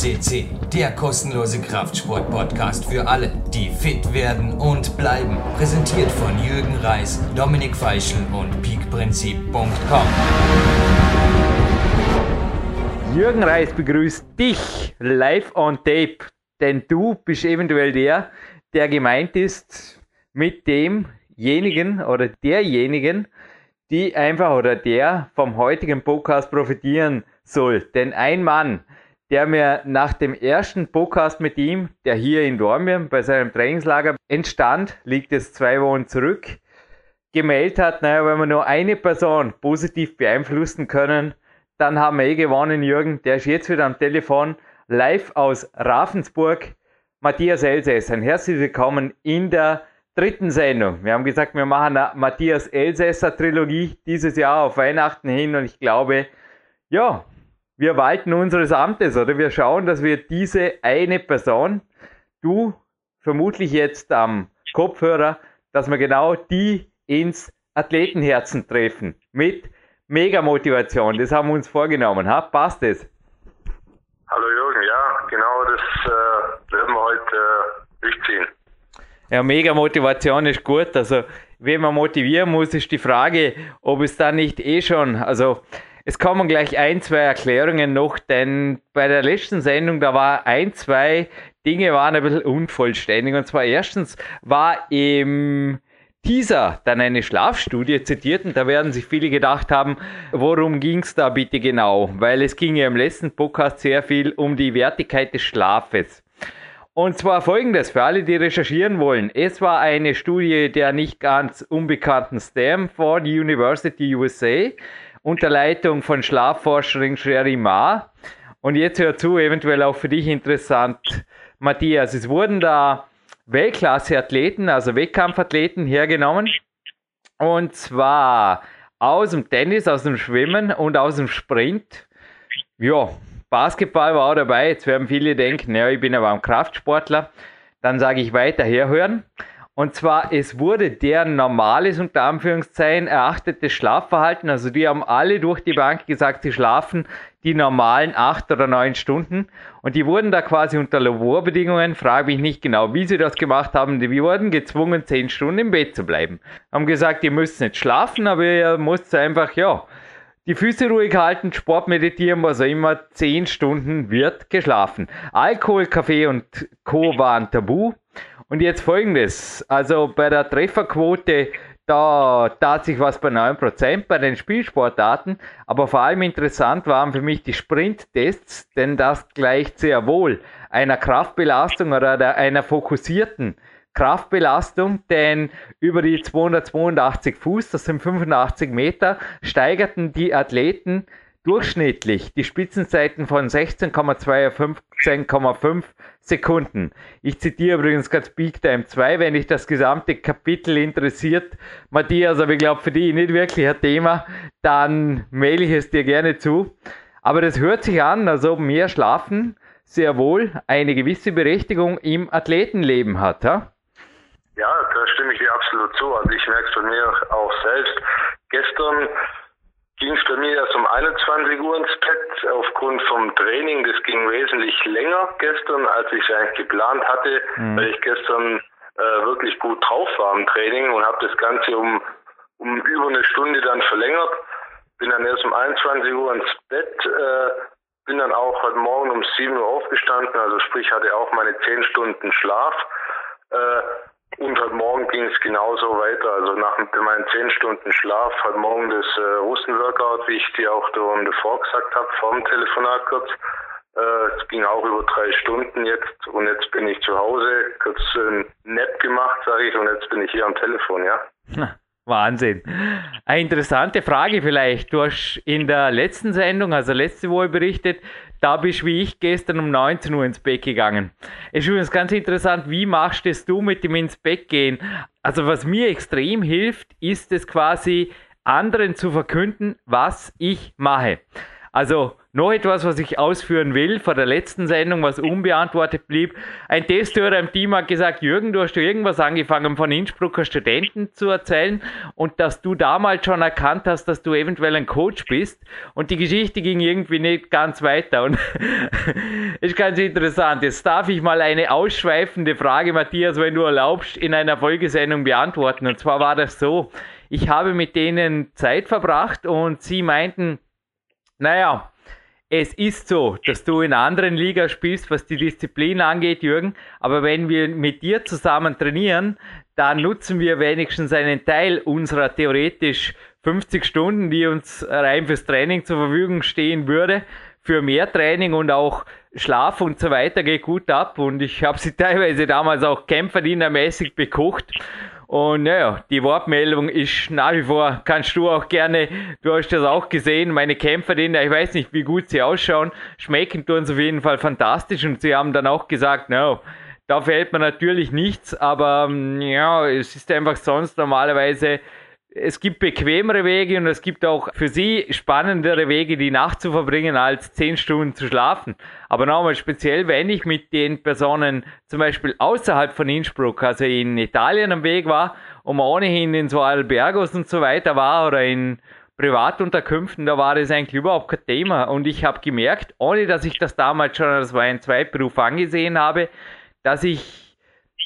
CC, der kostenlose Kraftsport-Podcast für alle, die fit werden und bleiben. Präsentiert von Jürgen Reis, Dominik Feischl und peakprinzip.com. Jürgen Reis begrüßt dich live on tape, denn du bist eventuell der, der gemeint ist mit demjenigen oder derjenigen, die einfach oder der vom heutigen Podcast profitieren soll. Denn ein Mann, der mir nach dem ersten Podcast mit ihm, der hier in Dormien bei seinem Trainingslager entstand, liegt es zwei Wochen zurück, gemeldet hat, naja, wenn wir nur eine Person positiv beeinflussen können, dann haben wir eh gewonnen, Jürgen. Der ist jetzt wieder am Telefon, live aus Ravensburg. Matthias Elsässer, herzlich willkommen in der dritten Sendung. Wir haben gesagt, wir machen eine Matthias Elsässer Trilogie dieses Jahr auf Weihnachten hin und ich glaube, ja, wir walten unseres Amtes oder wir schauen, dass wir diese eine Person, du vermutlich jetzt am Kopfhörer, dass wir genau die ins Athletenherzen treffen mit mega Motivation. Das haben wir uns vorgenommen. Ha? Passt es? Hallo Jürgen, ja, genau das äh, werden wir heute äh, durchziehen. Ja, mega Motivation ist gut. Also, wenn man motivieren muss, ist die Frage, ob es da nicht eh schon, also es kommen gleich ein, zwei Erklärungen noch, denn bei der letzten Sendung, da war ein, zwei Dinge waren ein bisschen unvollständig. Und zwar erstens war im Teaser dann eine Schlafstudie zitiert und da werden sich viele gedacht haben, worum ging es da bitte genau? Weil es ging ja im letzten Podcast sehr viel um die Wertigkeit des Schlafes. Und zwar folgendes, für alle, die recherchieren wollen. Es war eine Studie der nicht ganz unbekannten Stanford University USA unter Leitung von Schlafforscherin Sherry Ma. Und jetzt hör zu, eventuell auch für dich interessant, Matthias. Es wurden da Weltklasse-Athleten, also Wettkampfathleten hergenommen. Und zwar aus dem Tennis, aus dem Schwimmen und aus dem Sprint. Ja, Basketball war auch dabei. Jetzt werden viele denken, ja, ich bin aber ein Kraftsportler. Dann sage ich weiter herhören. Und zwar, es wurde deren normales, unter Anführungszeichen, erachtetes Schlafverhalten. Also die haben alle durch die Bank gesagt, sie schlafen die normalen acht oder neun Stunden. Und die wurden da quasi unter Laborbedingungen, frage mich nicht genau, wie sie das gemacht haben, die wurden gezwungen, zehn Stunden im Bett zu bleiben. Haben gesagt, ihr müsst nicht schlafen, aber ihr müsst einfach, ja, die Füße ruhig halten, Sport meditieren, was auch immer, zehn Stunden wird geschlafen. Alkohol, Kaffee und Co. waren tabu. Und jetzt folgendes. Also bei der Trefferquote, da tat sich was bei 9% bei den Spielsportarten. Aber vor allem interessant waren für mich die Sprinttests, denn das gleicht sehr wohl einer Kraftbelastung oder einer fokussierten Kraftbelastung, denn über die 282 Fuß, das sind 85 Meter, steigerten die Athleten durchschnittlich die Spitzenzeiten von 16,2 auf 15,5 Sekunden. Ich zitiere übrigens ganz Big Time 2, wenn dich das gesamte Kapitel interessiert, Matthias, aber ich glaube für dich nicht wirklich ein Thema, dann mail ich es dir gerne zu. Aber das hört sich an, als ob mehr Schlafen sehr wohl eine gewisse Berechtigung im Athletenleben hat. Ja, ja da stimme ich dir absolut zu. Also ich merke es bei mir auch selbst. Gestern ging es bei mir erst um 21 Uhr ins Bett aufgrund vom Training. Das ging wesentlich länger gestern, als ich es eigentlich geplant hatte, mhm. weil ich gestern äh, wirklich gut drauf war im Training und habe das Ganze um, um über eine Stunde dann verlängert. Bin dann erst um 21 Uhr ins Bett, äh, bin dann auch heute Morgen um 7 Uhr aufgestanden, also sprich hatte auch meine 10 Stunden Schlaf. Äh, und heute Morgen ging es genauso weiter. Also nach meinen zehn Stunden Schlaf, heute Morgen das äh, Russenworkout, wie ich dir auch davor gesagt habe, vor dem Telefonat kurz. Äh, es ging auch über drei Stunden jetzt und jetzt bin ich zu Hause, kurz ein Nap gemacht, sage ich, und jetzt bin ich hier am Telefon, ja. Wahnsinn. Eine interessante Frage vielleicht. Du hast in der letzten Sendung, also letzte Woche berichtet, da bist du wie ich gestern um 19 Uhr ins Bett gegangen. Es ist übrigens ganz interessant, wie machst es du mit dem ins Bett gehen? Also was mir extrem hilft, ist es quasi anderen zu verkünden, was ich mache. Also noch etwas, was ich ausführen will vor der letzten Sendung, was unbeantwortet blieb. Ein Testhörer im Team hat gesagt, Jürgen, du hast irgendwas angefangen von Innsbrucker Studenten zu erzählen und dass du damals schon erkannt hast, dass du eventuell ein Coach bist und die Geschichte ging irgendwie nicht ganz weiter und ist ganz interessant. Jetzt darf ich mal eine ausschweifende Frage, Matthias, wenn du erlaubst, in einer Folgesendung beantworten. Und zwar war das so, ich habe mit denen Zeit verbracht und sie meinten, naja, es ist so, dass du in anderen Liga spielst, was die Disziplin angeht, Jürgen. Aber wenn wir mit dir zusammen trainieren, dann nutzen wir wenigstens einen Teil unserer theoretisch 50 Stunden, die uns rein fürs Training zur Verfügung stehen würde, für mehr Training und auch Schlaf und so weiter geht gut ab. Und ich habe sie teilweise damals auch kämpferdienermäßig bekocht. Und naja, die Wortmeldung ist nach wie vor, kannst du auch gerne, du hast das auch gesehen, meine Kämpfer, ich weiß nicht, wie gut sie ausschauen, schmecken tun sie auf jeden Fall fantastisch. Und sie haben dann auch gesagt, no, da fällt mir natürlich nichts, aber ja, es ist einfach sonst normalerweise es gibt bequemere Wege und es gibt auch für sie spannendere Wege, die Nacht zu verbringen, als zehn Stunden zu schlafen. Aber nochmal speziell, wenn ich mit den Personen zum Beispiel außerhalb von Innsbruck, also in Italien am Weg war und man ohnehin in so Albergos und so weiter war oder in Privatunterkünften, da war das eigentlich überhaupt kein Thema. Und ich habe gemerkt, ohne dass ich das damals schon als meinen Zweitberuf angesehen habe, dass ich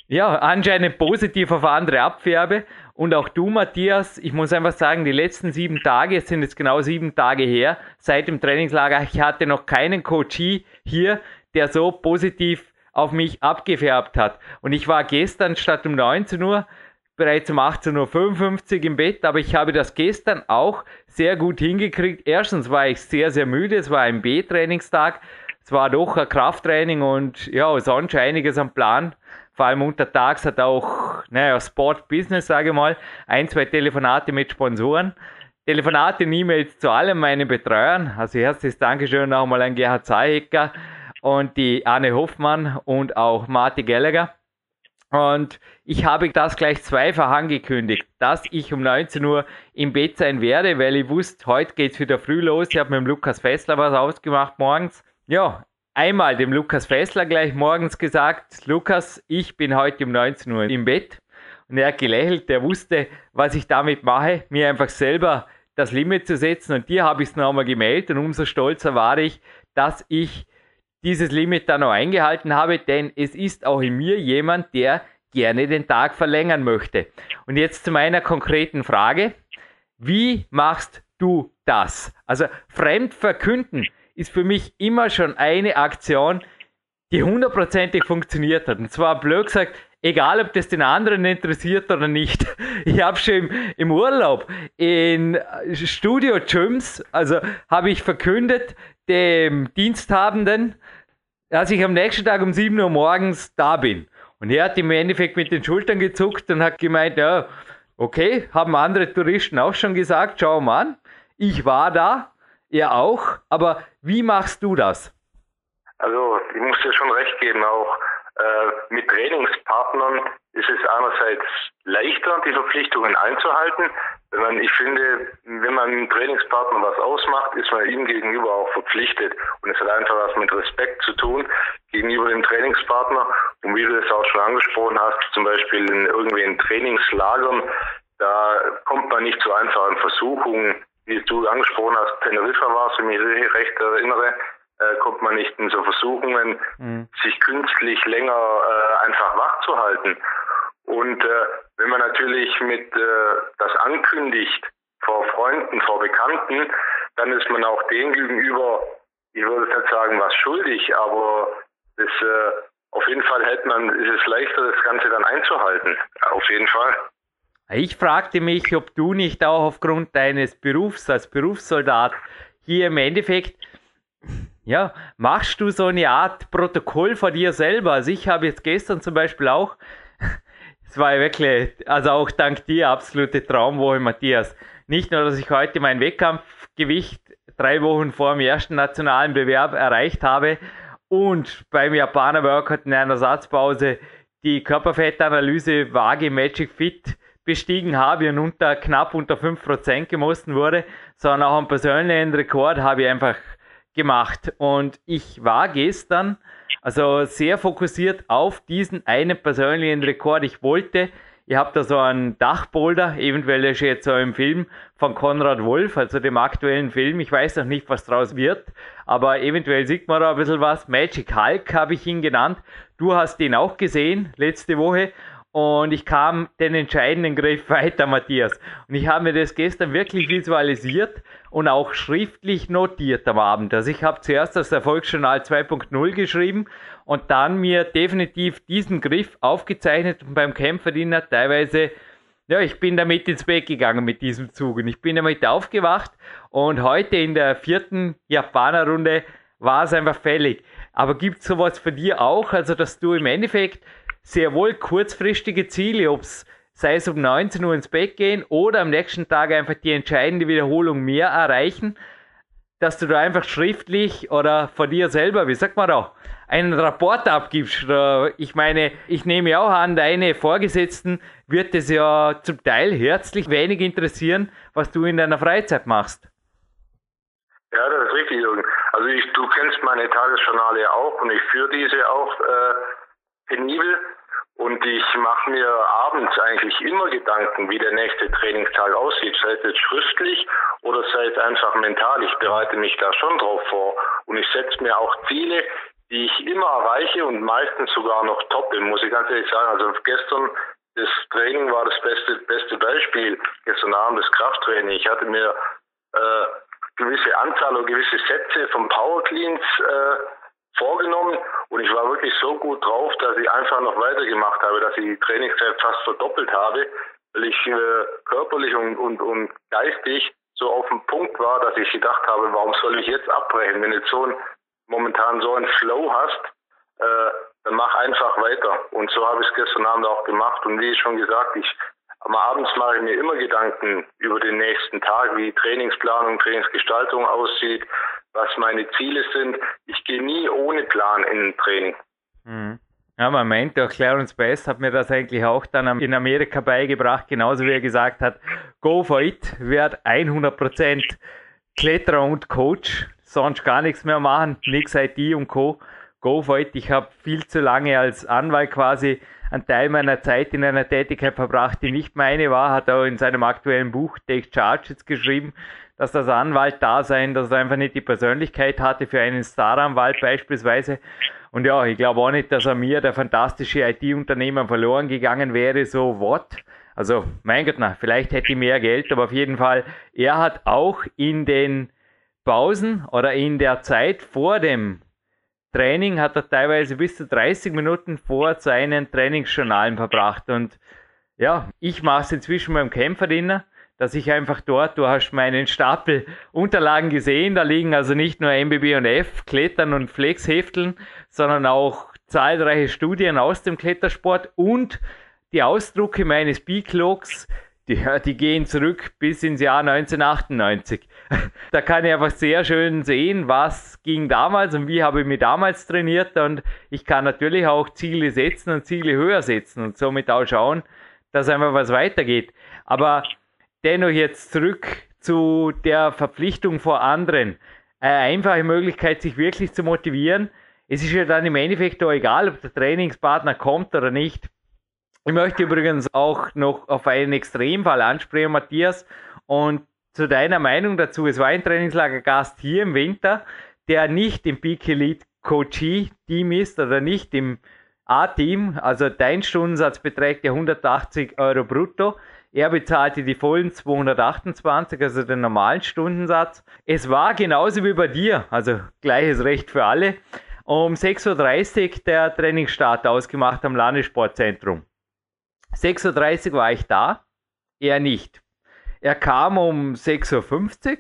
ja anscheinend positiv auf andere abfärbe und auch du, Matthias, ich muss einfach sagen, die letzten sieben Tage, es sind jetzt genau sieben Tage her, seit dem Trainingslager, ich hatte noch keinen Coachie hier, der so positiv auf mich abgefärbt hat. Und ich war gestern statt um 19 Uhr bereits um 18.55 Uhr im Bett, aber ich habe das gestern auch sehr gut hingekriegt. Erstens war ich sehr, sehr müde, es war ein B-Trainingstag, es war doch ein Krafttraining und ja, sonst einiges am Plan vor allem untertags hat auch, naja, Sport Business, sage ich mal, ein, zwei Telefonate mit Sponsoren. Telefonate und E-Mails zu allen meinen Betreuern. Also herzliches Dankeschön nochmal an Gerhard Zahecker und die Anne Hoffmann und auch Marty Gallagher. Und ich habe das gleich zweifach angekündigt, dass ich um 19 Uhr im Bett sein werde, weil ich wusste, heute geht es wieder früh los. Ich habe mit dem Lukas Fessler was ausgemacht morgens. Ja, einmal dem Lukas Fessler gleich morgens gesagt, Lukas, ich bin heute um 19 Uhr im Bett. Und er hat gelächelt, der wusste, was ich damit mache, mir einfach selber das Limit zu setzen. Und dir habe ich es nochmal gemeldet und umso stolzer war ich, dass ich dieses Limit dann noch eingehalten habe, denn es ist auch in mir jemand, der gerne den Tag verlängern möchte. Und jetzt zu meiner konkreten Frage. Wie machst du das? Also fremd verkünden ist für mich immer schon eine Aktion, die hundertprozentig funktioniert hat. Und zwar blöd gesagt, egal ob das den anderen interessiert oder nicht. Ich habe schon im, im, Urlaub in Studio Gyms, also habe ich verkündet dem Diensthabenden, dass ich am nächsten Tag um 7 Uhr morgens da bin. Und er hat im Endeffekt mit den Schultern gezuckt und hat gemeint, ja, okay, haben andere Touristen auch schon gesagt, schau mal an, ich war da, er auch, aber wie machst du das? Also ich muss dir schon recht geben, auch äh, mit Trainingspartnern ist es einerseits leichter, die Verpflichtungen einzuhalten. Wenn man, ich finde, wenn man einem Trainingspartner was ausmacht, ist man ihm gegenüber auch verpflichtet. Und es hat einfach was mit Respekt zu tun gegenüber dem Trainingspartner. Und wie du es auch schon angesprochen hast, zum Beispiel in irgendwie in Trainingslagern, da kommt man nicht zu einfachen Versuchungen, wie du angesprochen hast, Teneriffa war es, wenn ich mich recht erinnere, äh, kommt man nicht in so Versuchungen, mhm. sich künstlich länger äh, einfach wach zu halten. Und äh, wenn man natürlich mit äh, das ankündigt vor Freunden, vor Bekannten, dann ist man auch denen gegenüber, ich würde nicht sagen, was schuldig, aber das, äh, auf jeden Fall hält man, ist es leichter, das Ganze dann einzuhalten. Auf jeden Fall. Ich fragte mich, ob du nicht auch aufgrund deines Berufs als Berufssoldat hier im Endeffekt, ja, machst du so eine Art Protokoll vor dir selber? Also ich habe jetzt gestern zum Beispiel auch, es war wirklich, also auch dank dir, absolute Traumwoche, Matthias. Nicht nur, dass ich heute mein Wettkampfgewicht drei Wochen vor dem ersten nationalen Bewerb erreicht habe und beim Japaner Workout in einer Satzpause die Körperfettanalyse Waage Magic Fit bestiegen habe und unter knapp unter 5% gemessen wurde, sondern auch am persönlichen Rekord habe ich einfach gemacht. Und ich war gestern also sehr fokussiert auf diesen einen persönlichen Rekord. Ich wollte, ihr habt da so einen Dachboulder, eventuell ist jetzt so im Film von Konrad Wolf, also dem aktuellen Film. Ich weiß noch nicht, was draus wird, aber eventuell sieht man da ein bisschen was. Magic Hulk habe ich ihn genannt. Du hast ihn auch gesehen letzte Woche und ich kam den entscheidenden Griff weiter, Matthias. Und ich habe mir das gestern wirklich visualisiert und auch schriftlich notiert am Abend. Also ich habe zuerst das Erfolgsjournal 2.0 geschrieben und dann mir definitiv diesen Griff aufgezeichnet und beim Kämpferdiener teilweise, ja, ich bin damit ins Bett gegangen mit diesem Zug und ich bin damit aufgewacht und heute in der vierten Japaner-Runde war es einfach fällig. Aber gibt es sowas für dir auch, also dass du im Endeffekt sehr wohl kurzfristige Ziele, ob es sei es um 19 Uhr ins Bett gehen oder am nächsten Tag einfach die entscheidende Wiederholung mehr erreichen, dass du da einfach schriftlich oder von dir selber, wie sagt man da, einen Rapport abgibst. Ich meine, ich nehme auch an, deine Vorgesetzten wird es ja zum Teil herzlich wenig interessieren, was du in deiner Freizeit machst. Ja, das ist richtig, Jürgen. Also ich, du kennst meine Tagesjournale auch und ich führe diese auch äh, penibel und ich mache mir abends eigentlich immer Gedanken, wie der nächste Trainingstag aussieht, sei es jetzt schriftlich oder sei es einfach mental. Ich bereite mich da schon drauf vor und ich setze mir auch Ziele, die ich immer erreiche und meistens sogar noch toppe, muss ich ganz ehrlich sagen. Also gestern das Training war das beste, beste Beispiel. Gestern Abend das Krafttraining. Ich hatte mir äh, gewisse Anzahl oder gewisse Sätze vom Power Cleans äh, vorgenommen und ich war wirklich so gut drauf, dass ich einfach noch weitergemacht habe, dass ich die Trainingszeit fast verdoppelt habe, weil ich äh, körperlich und, und, und geistig so auf dem Punkt war, dass ich gedacht habe, warum soll ich jetzt abbrechen, wenn du jetzt so ein, momentan so einen Flow hast, äh, dann mach einfach weiter. Und so habe ich es gestern Abend auch gemacht. Und wie schon gesagt, ich am Abends mache ich mir immer Gedanken über den nächsten Tag, wie Trainingsplanung, Trainingsgestaltung aussieht, was meine Ziele sind. Ich gehe nie ohne Plan in ein Training. Mhm. Ja, mein Mentor Clarence Best hat mir das eigentlich auch dann in Amerika beigebracht, genauso wie er gesagt hat, go for it, werd 100% Kletterer und Coach, sonst gar nichts mehr machen, nix IT und Co. Go for it. Ich habe viel zu lange als Anwalt quasi einen Teil meiner Zeit in einer Tätigkeit verbracht, die nicht meine war, hat er in seinem aktuellen Buch Take Charge jetzt geschrieben, dass das Anwalt da sein, dass er einfach nicht die Persönlichkeit hatte für einen Staranwalt beispielsweise. Und ja, ich glaube auch nicht, dass er mir, der fantastische IT-Unternehmer, verloren gegangen wäre, so what? Also, mein Gott, na, vielleicht hätte ich mehr Geld, aber auf jeden Fall, er hat auch in den Pausen oder in der Zeit vor dem Training hat er teilweise bis zu 30 Minuten vor seinen Trainingsjournalen verbracht. Und ja, ich mache es inzwischen beim Kämpferdiener dass ich einfach dort, du hast meinen Stapel Unterlagen gesehen, da liegen also nicht nur MBB und F, Klettern und Flexhefteln, sondern auch zahlreiche Studien aus dem Klettersport und die Ausdrucke meines B-Cloaks, die, die gehen zurück bis ins Jahr 1998. Da kann ich einfach sehr schön sehen, was ging damals und wie habe ich mich damals trainiert und ich kann natürlich auch Ziele setzen und Ziele höher setzen und somit auch schauen, dass einfach was weitergeht. Aber dennoch jetzt zurück zu der Verpflichtung vor anderen. Eine einfache Möglichkeit, sich wirklich zu motivieren. Es ist ja dann im Endeffekt auch egal, ob der Trainingspartner kommt oder nicht. Ich möchte übrigens auch noch auf einen Extremfall ansprechen, Matthias, und zu deiner Meinung dazu. Es war ein Trainingslagergast hier im Winter, der nicht im Peak Elite Coachee Team ist oder nicht im A-Team. Also dein Stundensatz beträgt ja 180 Euro brutto. Er bezahlte die vollen 228, also den normalen Stundensatz. Es war genauso wie bei dir, also gleiches Recht für alle. Um 6.30 Uhr der Trainingsstart ausgemacht am Landessportzentrum. 6.30 Uhr war ich da, er nicht. Er kam um 6.50 Uhr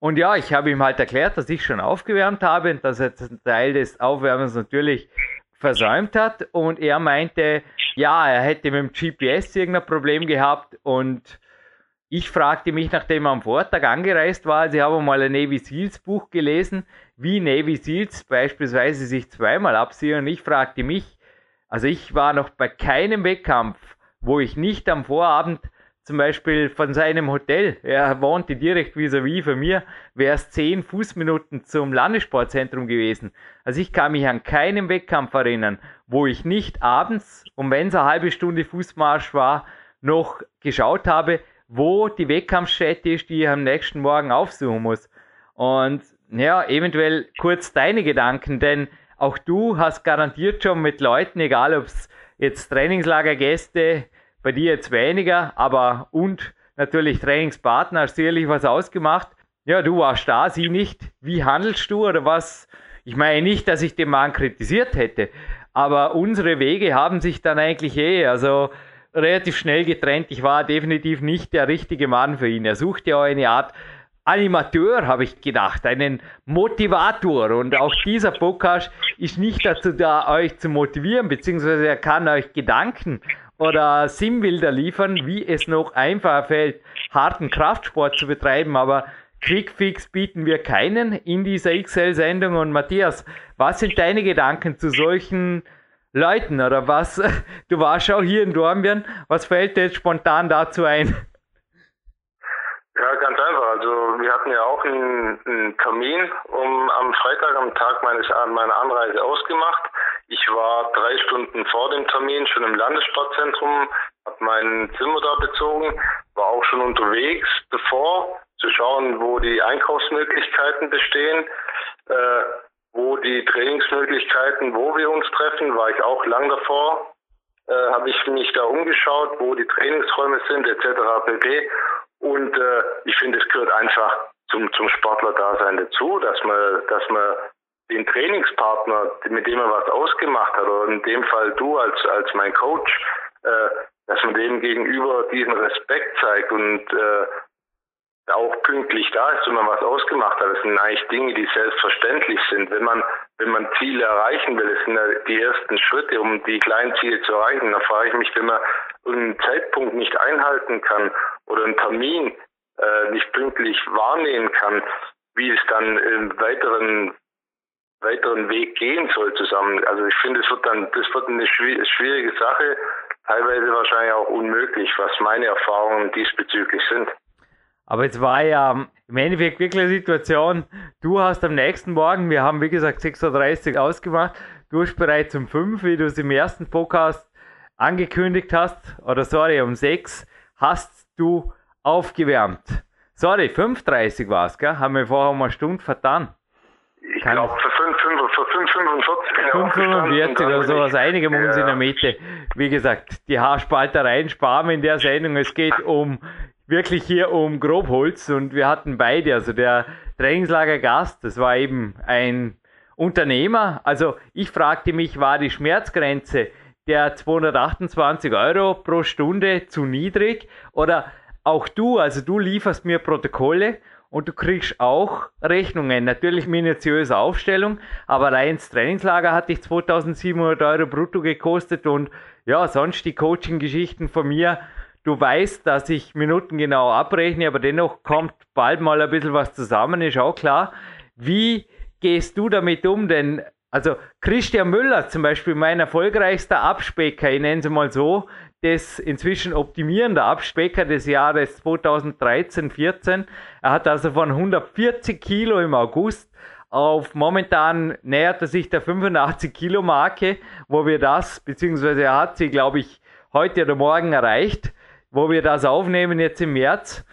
und ja, ich habe ihm halt erklärt, dass ich schon aufgewärmt habe und dass er Teil des Aufwärmens natürlich versäumt hat. Und er meinte, ja, er hätte mit dem GPS irgendein Problem gehabt. Und ich fragte mich, nachdem er am Vortag angereist war, also ich habe mal ein Navy Seals Buch gelesen, wie Navy Seals beispielsweise sich zweimal absehen. Und ich fragte mich, also ich war noch bei keinem Wettkampf, wo ich nicht am Vorabend zum Beispiel von seinem Hotel, er wohnte direkt vis-à-vis -vis von mir, wäre es zehn Fußminuten zum Landessportzentrum gewesen. Also ich kann mich an keinen Wettkampf erinnern, wo ich nicht abends, und wenn es eine halbe Stunde Fußmarsch war, noch geschaut habe, wo die Wettkampfstätte ist, die ich am nächsten Morgen aufsuchen muss. Und ja, eventuell kurz deine Gedanken, denn auch du hast garantiert schon mit Leuten, egal ob es jetzt Trainingslagergäste, bei dir jetzt weniger, aber und natürlich Trainingspartner, sicherlich was ausgemacht. Ja, du warst da, sie nicht. Wie handelst du oder was? Ich meine nicht, dass ich den Mann kritisiert hätte, aber unsere Wege haben sich dann eigentlich eh, also relativ schnell getrennt. Ich war definitiv nicht der richtige Mann für ihn. Er suchte ja eine Art Animateur, habe ich gedacht, einen Motivator. Und auch dieser Podcast ist nicht dazu da, euch zu motivieren, beziehungsweise er kann euch Gedanken oder Sinnbilder liefern, wie es noch einfacher fällt, harten Kraftsport zu betreiben. Aber Quickfix bieten wir keinen in dieser XL-Sendung. Und Matthias, was sind deine Gedanken zu solchen Leuten oder was? Du warst auch hier in Dornbirn. Was fällt dir jetzt spontan dazu ein? Ja, ganz einfach. Also wir hatten ja auch einen, einen Termin um am Freitag am Tag meines meiner Anreise ausgemacht. Ich war drei Stunden vor dem Termin schon im Landessportzentrum, habe mein Zimmer da bezogen, war auch schon unterwegs davor zu schauen, wo die Einkaufsmöglichkeiten bestehen, äh, wo die Trainingsmöglichkeiten, wo wir uns treffen, war ich auch lang davor, äh, habe ich mich da umgeschaut, wo die Trainingsräume sind etc. pp. Und äh, ich finde, es gehört einfach zum, zum Sportler-Dasein dazu, dass man, dass man den Trainingspartner, mit dem er was ausgemacht hat, oder in dem Fall du als, als mein Coach, äh, dass man dem gegenüber diesen Respekt zeigt und äh, auch pünktlich da ist, wenn man was ausgemacht hat. Das sind eigentlich Dinge, die selbstverständlich sind. Wenn man, wenn man Ziele erreichen will, das sind ja die ersten Schritte, um die kleinen Ziele zu erreichen. Da frage ich mich, wenn man einen Zeitpunkt nicht einhalten kann oder einen Termin äh, nicht pünktlich wahrnehmen kann, wie es dann im weiteren weiteren Weg gehen soll zusammen. Also ich finde, es wird dann, das wird eine schwierige Sache, teilweise wahrscheinlich auch unmöglich, was meine Erfahrungen diesbezüglich sind. Aber es war ja im Endeffekt wirklich eine Situation, du hast am nächsten Morgen, wir haben wie gesagt 6.30 Uhr ausgemacht, du hast bereits um 5, wie du es im ersten Podcast angekündigt hast, oder sorry, um 6 hast du aufgewärmt. Sorry, 5.30 war es, gell? Haben wir vorher um eine Stunde vertan. Ich glaube, für 5,45 5,45 oder sowas, einigen wir uns in der Mitte. Wie gesagt, die Haarspaltereien sparen wir in der Sendung. Es geht um wirklich hier um Grobholz und wir hatten beide, also der Trainingslagergast, das war eben ein Unternehmer. Also ich fragte mich, war die Schmerzgrenze der 228 Euro pro Stunde zu niedrig oder auch du, also du lieferst mir Protokolle und du kriegst auch Rechnungen. Natürlich minutiöse Aufstellung, aber allein das Trainingslager hat dich 2700 Euro brutto gekostet und ja, sonst die Coaching-Geschichten von mir. Du weißt, dass ich Minuten genau abrechne, aber dennoch kommt bald mal ein bisschen was zusammen, ist auch klar. Wie gehst du damit um? Denn, also Christian Müller zum Beispiel, mein erfolgreichster Abspecker, ich nenne es mal so, des inzwischen optimierender Abspecker des Jahres 2013-14. Er hat also von 140 Kilo im August auf momentan nähert er sich der 85 Kilo Marke, wo wir das, beziehungsweise er hat sie, glaube ich, heute oder morgen erreicht, wo wir das aufnehmen jetzt im März.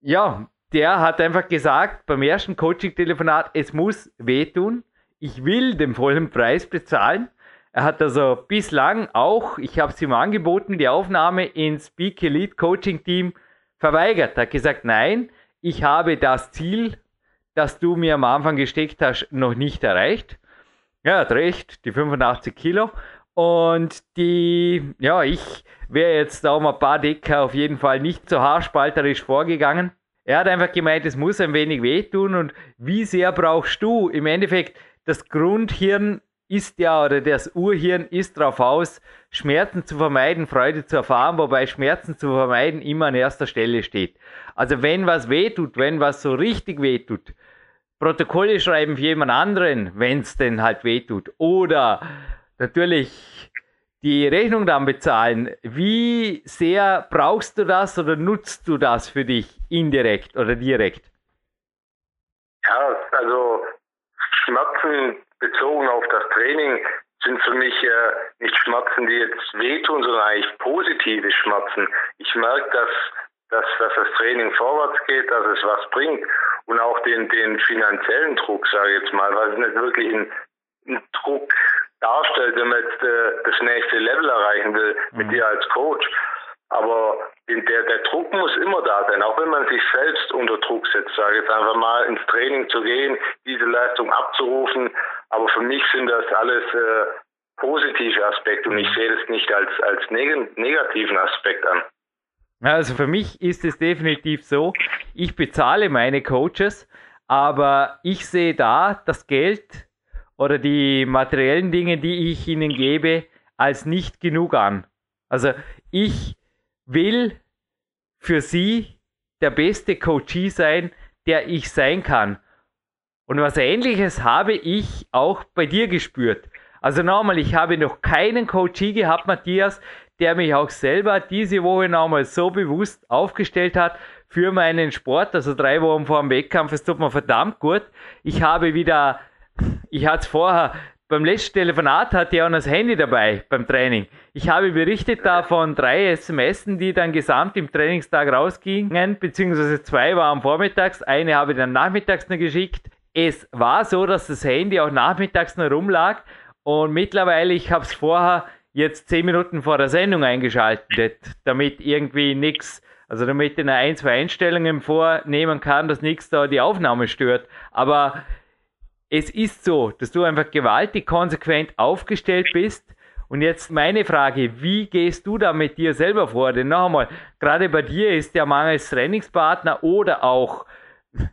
Ja, der hat einfach gesagt beim ersten Coaching-Telefonat, es muss wehtun. Ich will den vollen Preis bezahlen. Er hat also bislang auch, ich habe es ihm angeboten, die Aufnahme ins Peak Elite Coaching Team verweigert. Er hat gesagt, nein, ich habe das Ziel, das du mir am Anfang gesteckt hast, noch nicht erreicht. Ja, er hat recht, die 85 Kilo. Und die, ja, ich wäre jetzt da um ein paar Decker auf jeden Fall nicht so haarspalterisch vorgegangen. Er hat einfach gemeint, es muss ein wenig wehtun und wie sehr brauchst du im Endeffekt das Grundhirn ist ja, oder das Urhirn ist darauf aus, Schmerzen zu vermeiden, Freude zu erfahren, wobei Schmerzen zu vermeiden immer an erster Stelle steht. Also wenn was wehtut, wenn was so richtig wehtut, Protokolle schreiben für jemand anderen, wenn es denn halt wehtut. Oder natürlich die Rechnung dann bezahlen, wie sehr brauchst du das oder nutzt du das für dich indirekt oder direkt? Ja, also Schmerzen bezogen auf das Training sind für mich äh, nicht Schmerzen, die jetzt wehtun, sondern eigentlich positive Schmerzen. Ich merke, dass, dass, dass das Training vorwärts geht, dass es was bringt und auch den, den finanziellen Druck, sage ich jetzt mal, weil es nicht wirklich ein, ein Druck darstellt, wenn man jetzt äh, das nächste Level erreichen will mit mhm. dir als Coach. Aber der, der Druck muss immer da sein, auch wenn man sich selbst unter Druck setzt, sage ich jetzt einfach mal ins Training zu gehen, diese Leistung abzurufen. Aber für mich sind das alles äh, positive Aspekte und ich sehe das nicht als, als neg negativen Aspekt an. Also für mich ist es definitiv so, ich bezahle meine Coaches, aber ich sehe da das Geld oder die materiellen Dinge, die ich ihnen gebe, als nicht genug an. Also ich will für sie der beste Coachee sein, der ich sein kann. Und was ähnliches habe ich auch bei dir gespürt. Also nochmal, ich habe noch keinen Coachee gehabt, Matthias, der mich auch selber diese Woche nochmal so bewusst aufgestellt hat für meinen Sport. Also drei Wochen vor dem Wettkampf, es tut mir verdammt gut. Ich habe wieder, ich hatte es vorher, beim letzten Telefonat hatte ich auch noch das Handy dabei beim Training. Ich habe berichtet da von drei SMS, die dann gesamt im Trainingstag rausgingen, beziehungsweise zwei waren vormittags, eine habe ich dann nachmittags noch geschickt. Es war so, dass das Handy auch nachmittags noch rumlag und mittlerweile, ich habe es vorher jetzt zehn Minuten vor der Sendung eingeschaltet, damit irgendwie nichts, also damit ich eine ein, zwei Einstellungen vornehmen kann, dass nichts da die Aufnahme stört. Aber es ist so, dass du einfach gewaltig konsequent aufgestellt bist. Und jetzt meine Frage, wie gehst du da mit dir selber vor? Denn noch einmal, gerade bei dir ist der mangels Trainingspartner oder auch,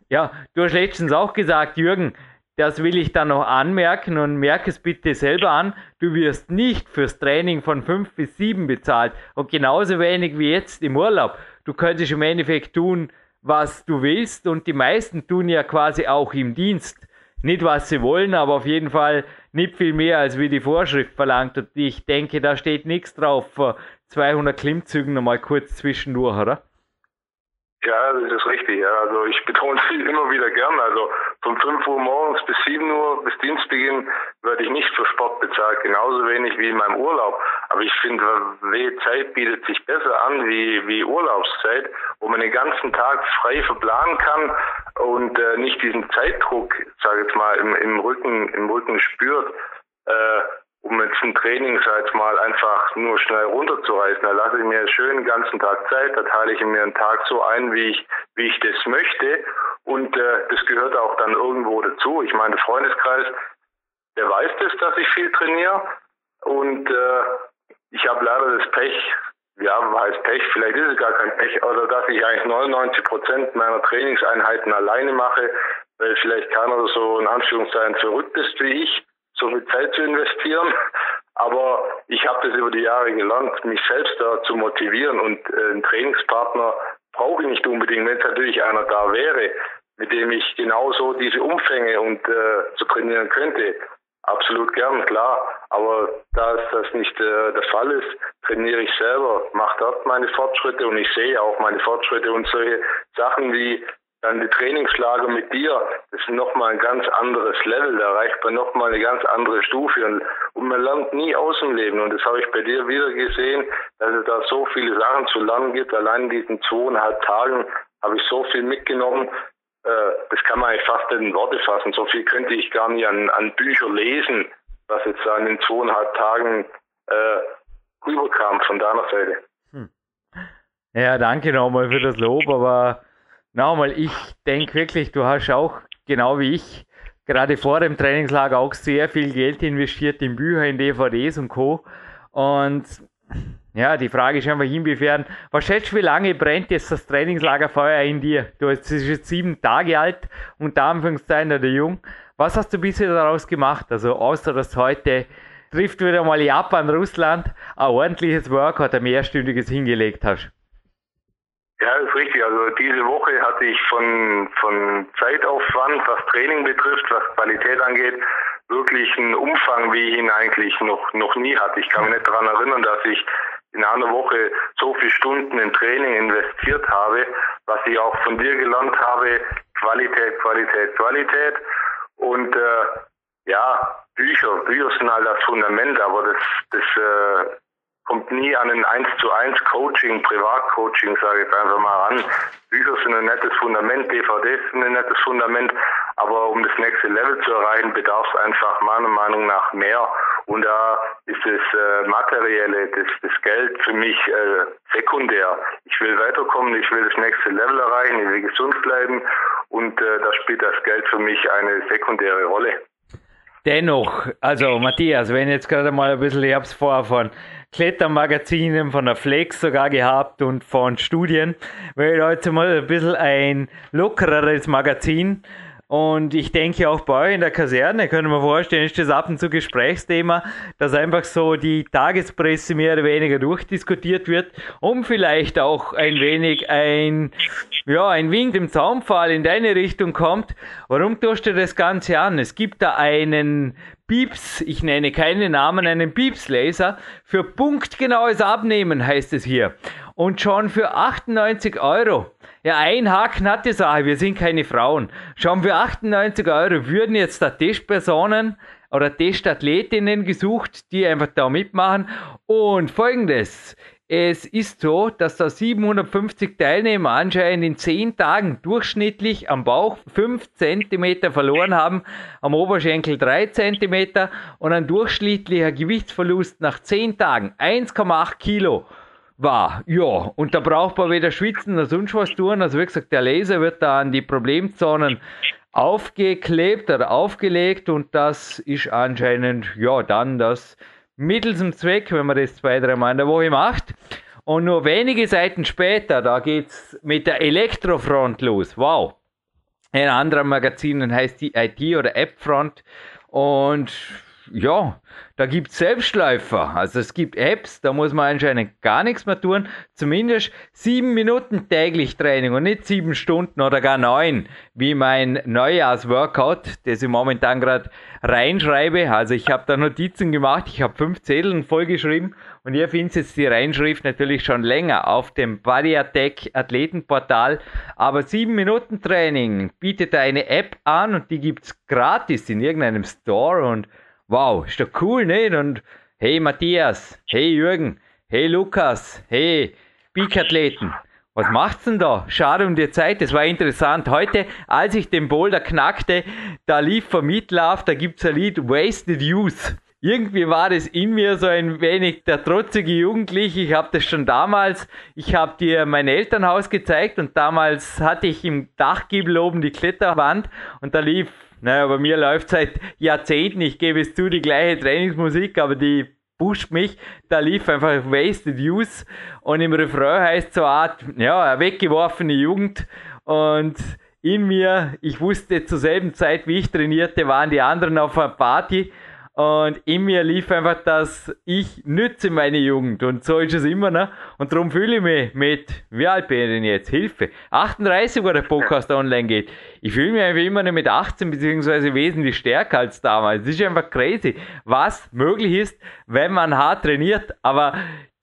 ja, du hast letztens auch gesagt, Jürgen, das will ich dann noch anmerken und merke es bitte selber an. Du wirst nicht fürs Training von fünf bis sieben bezahlt und genauso wenig wie jetzt im Urlaub. Du könntest im Endeffekt tun, was du willst und die meisten tun ja quasi auch im Dienst. Nicht was sie wollen, aber auf jeden Fall nicht viel mehr, als wie die Vorschrift verlangt. Und ich denke, da steht nichts drauf vor 200 Klimmzügen nochmal kurz zwischendurch, oder? Ja, das ist richtig. Ja. Also ich betone es immer wieder gern. Also von 5 Uhr morgens bis 7 Uhr bis Dienstbeginn werde ich nicht für Sport bezahlt, genauso wenig wie in meinem Urlaub. Aber ich finde, Zeit bietet sich besser an wie, wie Urlaubszeit, wo man den ganzen Tag frei verplanen kann und äh, nicht diesen Zeitdruck, sage jetzt mal, im, im Rücken, im Rücken spürt. Äh, um jetzt ein Training, sag ich mal, einfach nur schnell runterzureißen. Da lasse ich mir schön den ganzen Tag Zeit, da teile ich mir einen Tag so ein, wie ich, wie ich das möchte. Und äh, das gehört auch dann irgendwo dazu. Ich meine, der Freundeskreis, der weiß das, dass ich viel trainiere. Und äh, ich habe leider das Pech, ja, heißt Pech, vielleicht ist es gar kein Pech, also dass ich eigentlich 99 Prozent meiner Trainingseinheiten alleine mache, weil vielleicht keiner so in Anführungszeichen verrückt ist wie ich so viel Zeit zu investieren. Aber ich habe das über die Jahre gelernt, mich selbst da zu motivieren und äh, einen Trainingspartner brauche ich nicht unbedingt, wenn es natürlich einer da wäre, mit dem ich genauso diese Umfänge und äh, zu trainieren könnte. Absolut gern, klar. Aber da das nicht äh, der Fall ist, trainiere ich selber, mache dort meine Fortschritte und ich sehe auch meine Fortschritte und solche Sachen wie dann die Trainingslager mit dir, das ist nochmal ein ganz anderes Level, da erreicht man nochmal eine ganz andere Stufe und, und, man lernt nie aus dem Leben und das habe ich bei dir wieder gesehen, dass es da so viele Sachen zu lernen gibt. Allein in diesen zweieinhalb Tagen habe ich so viel mitgenommen, äh, das kann man fast in Worte fassen. So viel könnte ich gar nicht an, an Bücher lesen, was jetzt an den zweieinhalb Tagen äh, rüberkam von deiner Seite. Hm. Ja, danke nochmal für das Lob, aber Nochmal, ich denke wirklich, du hast auch, genau wie ich, gerade vor dem Trainingslager auch sehr viel Geld investiert in Bücher, in DVDs und Co. Und ja, die Frage ist einfach inwiefern, was schätzt du, wie lange brennt jetzt das Trainingslagerfeuer in dir? Du bist jetzt sieben Tage alt, unter Anführungszeichen der Jung. Was hast du bisher daraus gemacht? Also außer dass heute trifft wieder mal Japan, Russland, ein ordentliches Workout, ein mehrstündiges hingelegt hast. Ja, ist richtig. Also diese Woche hatte ich von, von Zeitaufwand, was Training betrifft, was Qualität angeht, wirklichen Umfang, wie ich ihn eigentlich noch, noch nie hatte. Ich kann mich nicht daran erinnern, dass ich in einer Woche so viele Stunden in Training investiert habe, was ich auch von dir gelernt habe, Qualität, Qualität, Qualität. Und äh, ja, Bücher, Bücher sind halt das Fundament, aber das, das äh, kommt nie an ein 1 zu 1 Coaching, Privatcoaching, sage ich einfach mal ran. Bücher sind ein nettes Fundament, DVDs sind ein nettes Fundament, aber um das nächste Level zu erreichen, bedarf es einfach meiner Meinung nach mehr. Und da ist das äh, Materielle, das, das Geld für mich äh, sekundär. Ich will weiterkommen, ich will das nächste Level erreichen, ich will gesund bleiben und äh, da spielt das Geld für mich eine sekundäre Rolle. Dennoch, also Matthias, wenn jetzt gerade mal ein bisschen, ich habe es vorher von Klettermagazinen, von der Flex sogar gehabt und von Studien, weil heute mal ein bisschen ein lockereres Magazin und ich denke auch bei euch in der Kaserne, können wir vorstellen, ist das ab und zu Gesprächsthema, dass einfach so die Tagespresse mehr oder weniger durchdiskutiert wird, um vielleicht auch ein wenig ein, ja, ein Wink im Zaunpfahl in deine Richtung kommt. Warum tust du das Ganze an? Es gibt da einen Pieps, ich nenne keine Namen, einen Pieps-Laser für punktgenaues Abnehmen heißt es hier. Und schon für 98 Euro ja, ein Haken hat die Sache, wir sind keine Frauen. Schon für 98 Euro würden jetzt da Testpersonen oder Testathletinnen gesucht, die einfach da mitmachen. Und folgendes. Es ist so, dass da 750 Teilnehmer anscheinend in 10 Tagen durchschnittlich am Bauch 5 cm verloren haben, am Oberschenkel 3 cm und ein durchschnittlicher Gewichtsverlust nach 10 Tagen 1,8 Kilo war. Ja, und da braucht man weder schwitzen noch sonst was tun. Also wie gesagt, der Laser wird da an die Problemzonen aufgeklebt oder aufgelegt und das ist anscheinend ja dann das Mittel zum Zweck, wenn man das zwei, drei Mal in der Woche macht. Und nur wenige Seiten später, da geht's mit der Elektrofront los. Wow. Ein anderer Magazin heißt die IT oder App-Front. Und ja, da gibt es Selbstläufer. Also es gibt Apps, da muss man anscheinend gar nichts mehr tun. Zumindest sieben Minuten täglich Training und nicht sieben Stunden oder gar neun, wie mein Neujahrsworkout, das ich momentan gerade reinschreibe. Also ich habe da Notizen gemacht, ich habe fünf Zetteln vollgeschrieben und ihr findet jetzt die Reinschrift natürlich schon länger auf dem Body Athletenportal. Aber sieben Minuten Training bietet eine App an und die gibt es gratis in irgendeinem Store und Wow, ist doch cool, nicht? Und hey Matthias, hey Jürgen, hey Lukas, hey Peak-Athleten. Was macht's denn da? Schade um die Zeit, das war interessant. Heute, als ich den Boulder knackte, da lief vom Mitlauf, da gibt's ein Lied Wasted Youth. Irgendwie war das in mir so ein wenig der trotzige Jugendliche. Ich habe das schon damals, ich habe dir mein Elternhaus gezeigt und damals hatte ich im Dachgiebel oben die Kletterwand und da lief naja, bei mir läuft seit Jahrzehnten, ich gebe es zu, die gleiche Trainingsmusik, aber die pusht mich. Da lief einfach Wasted Youth und im Refrain heißt so eine Art, ja, weggeworfene Jugend. Und in mir, ich wusste zur selben Zeit, wie ich trainierte, waren die anderen auf einer Party und in mir lief einfach das, ich nütze meine Jugend. Und so ist es immer, ne? Und darum fühle ich mich mit, wie alt bin ich denn jetzt? Hilfe. 38, wo der Podcast online geht. Ich fühle mich einfach immer noch mit 18, beziehungsweise wesentlich stärker als damals. Das ist einfach crazy, was möglich ist, wenn man hart trainiert. Aber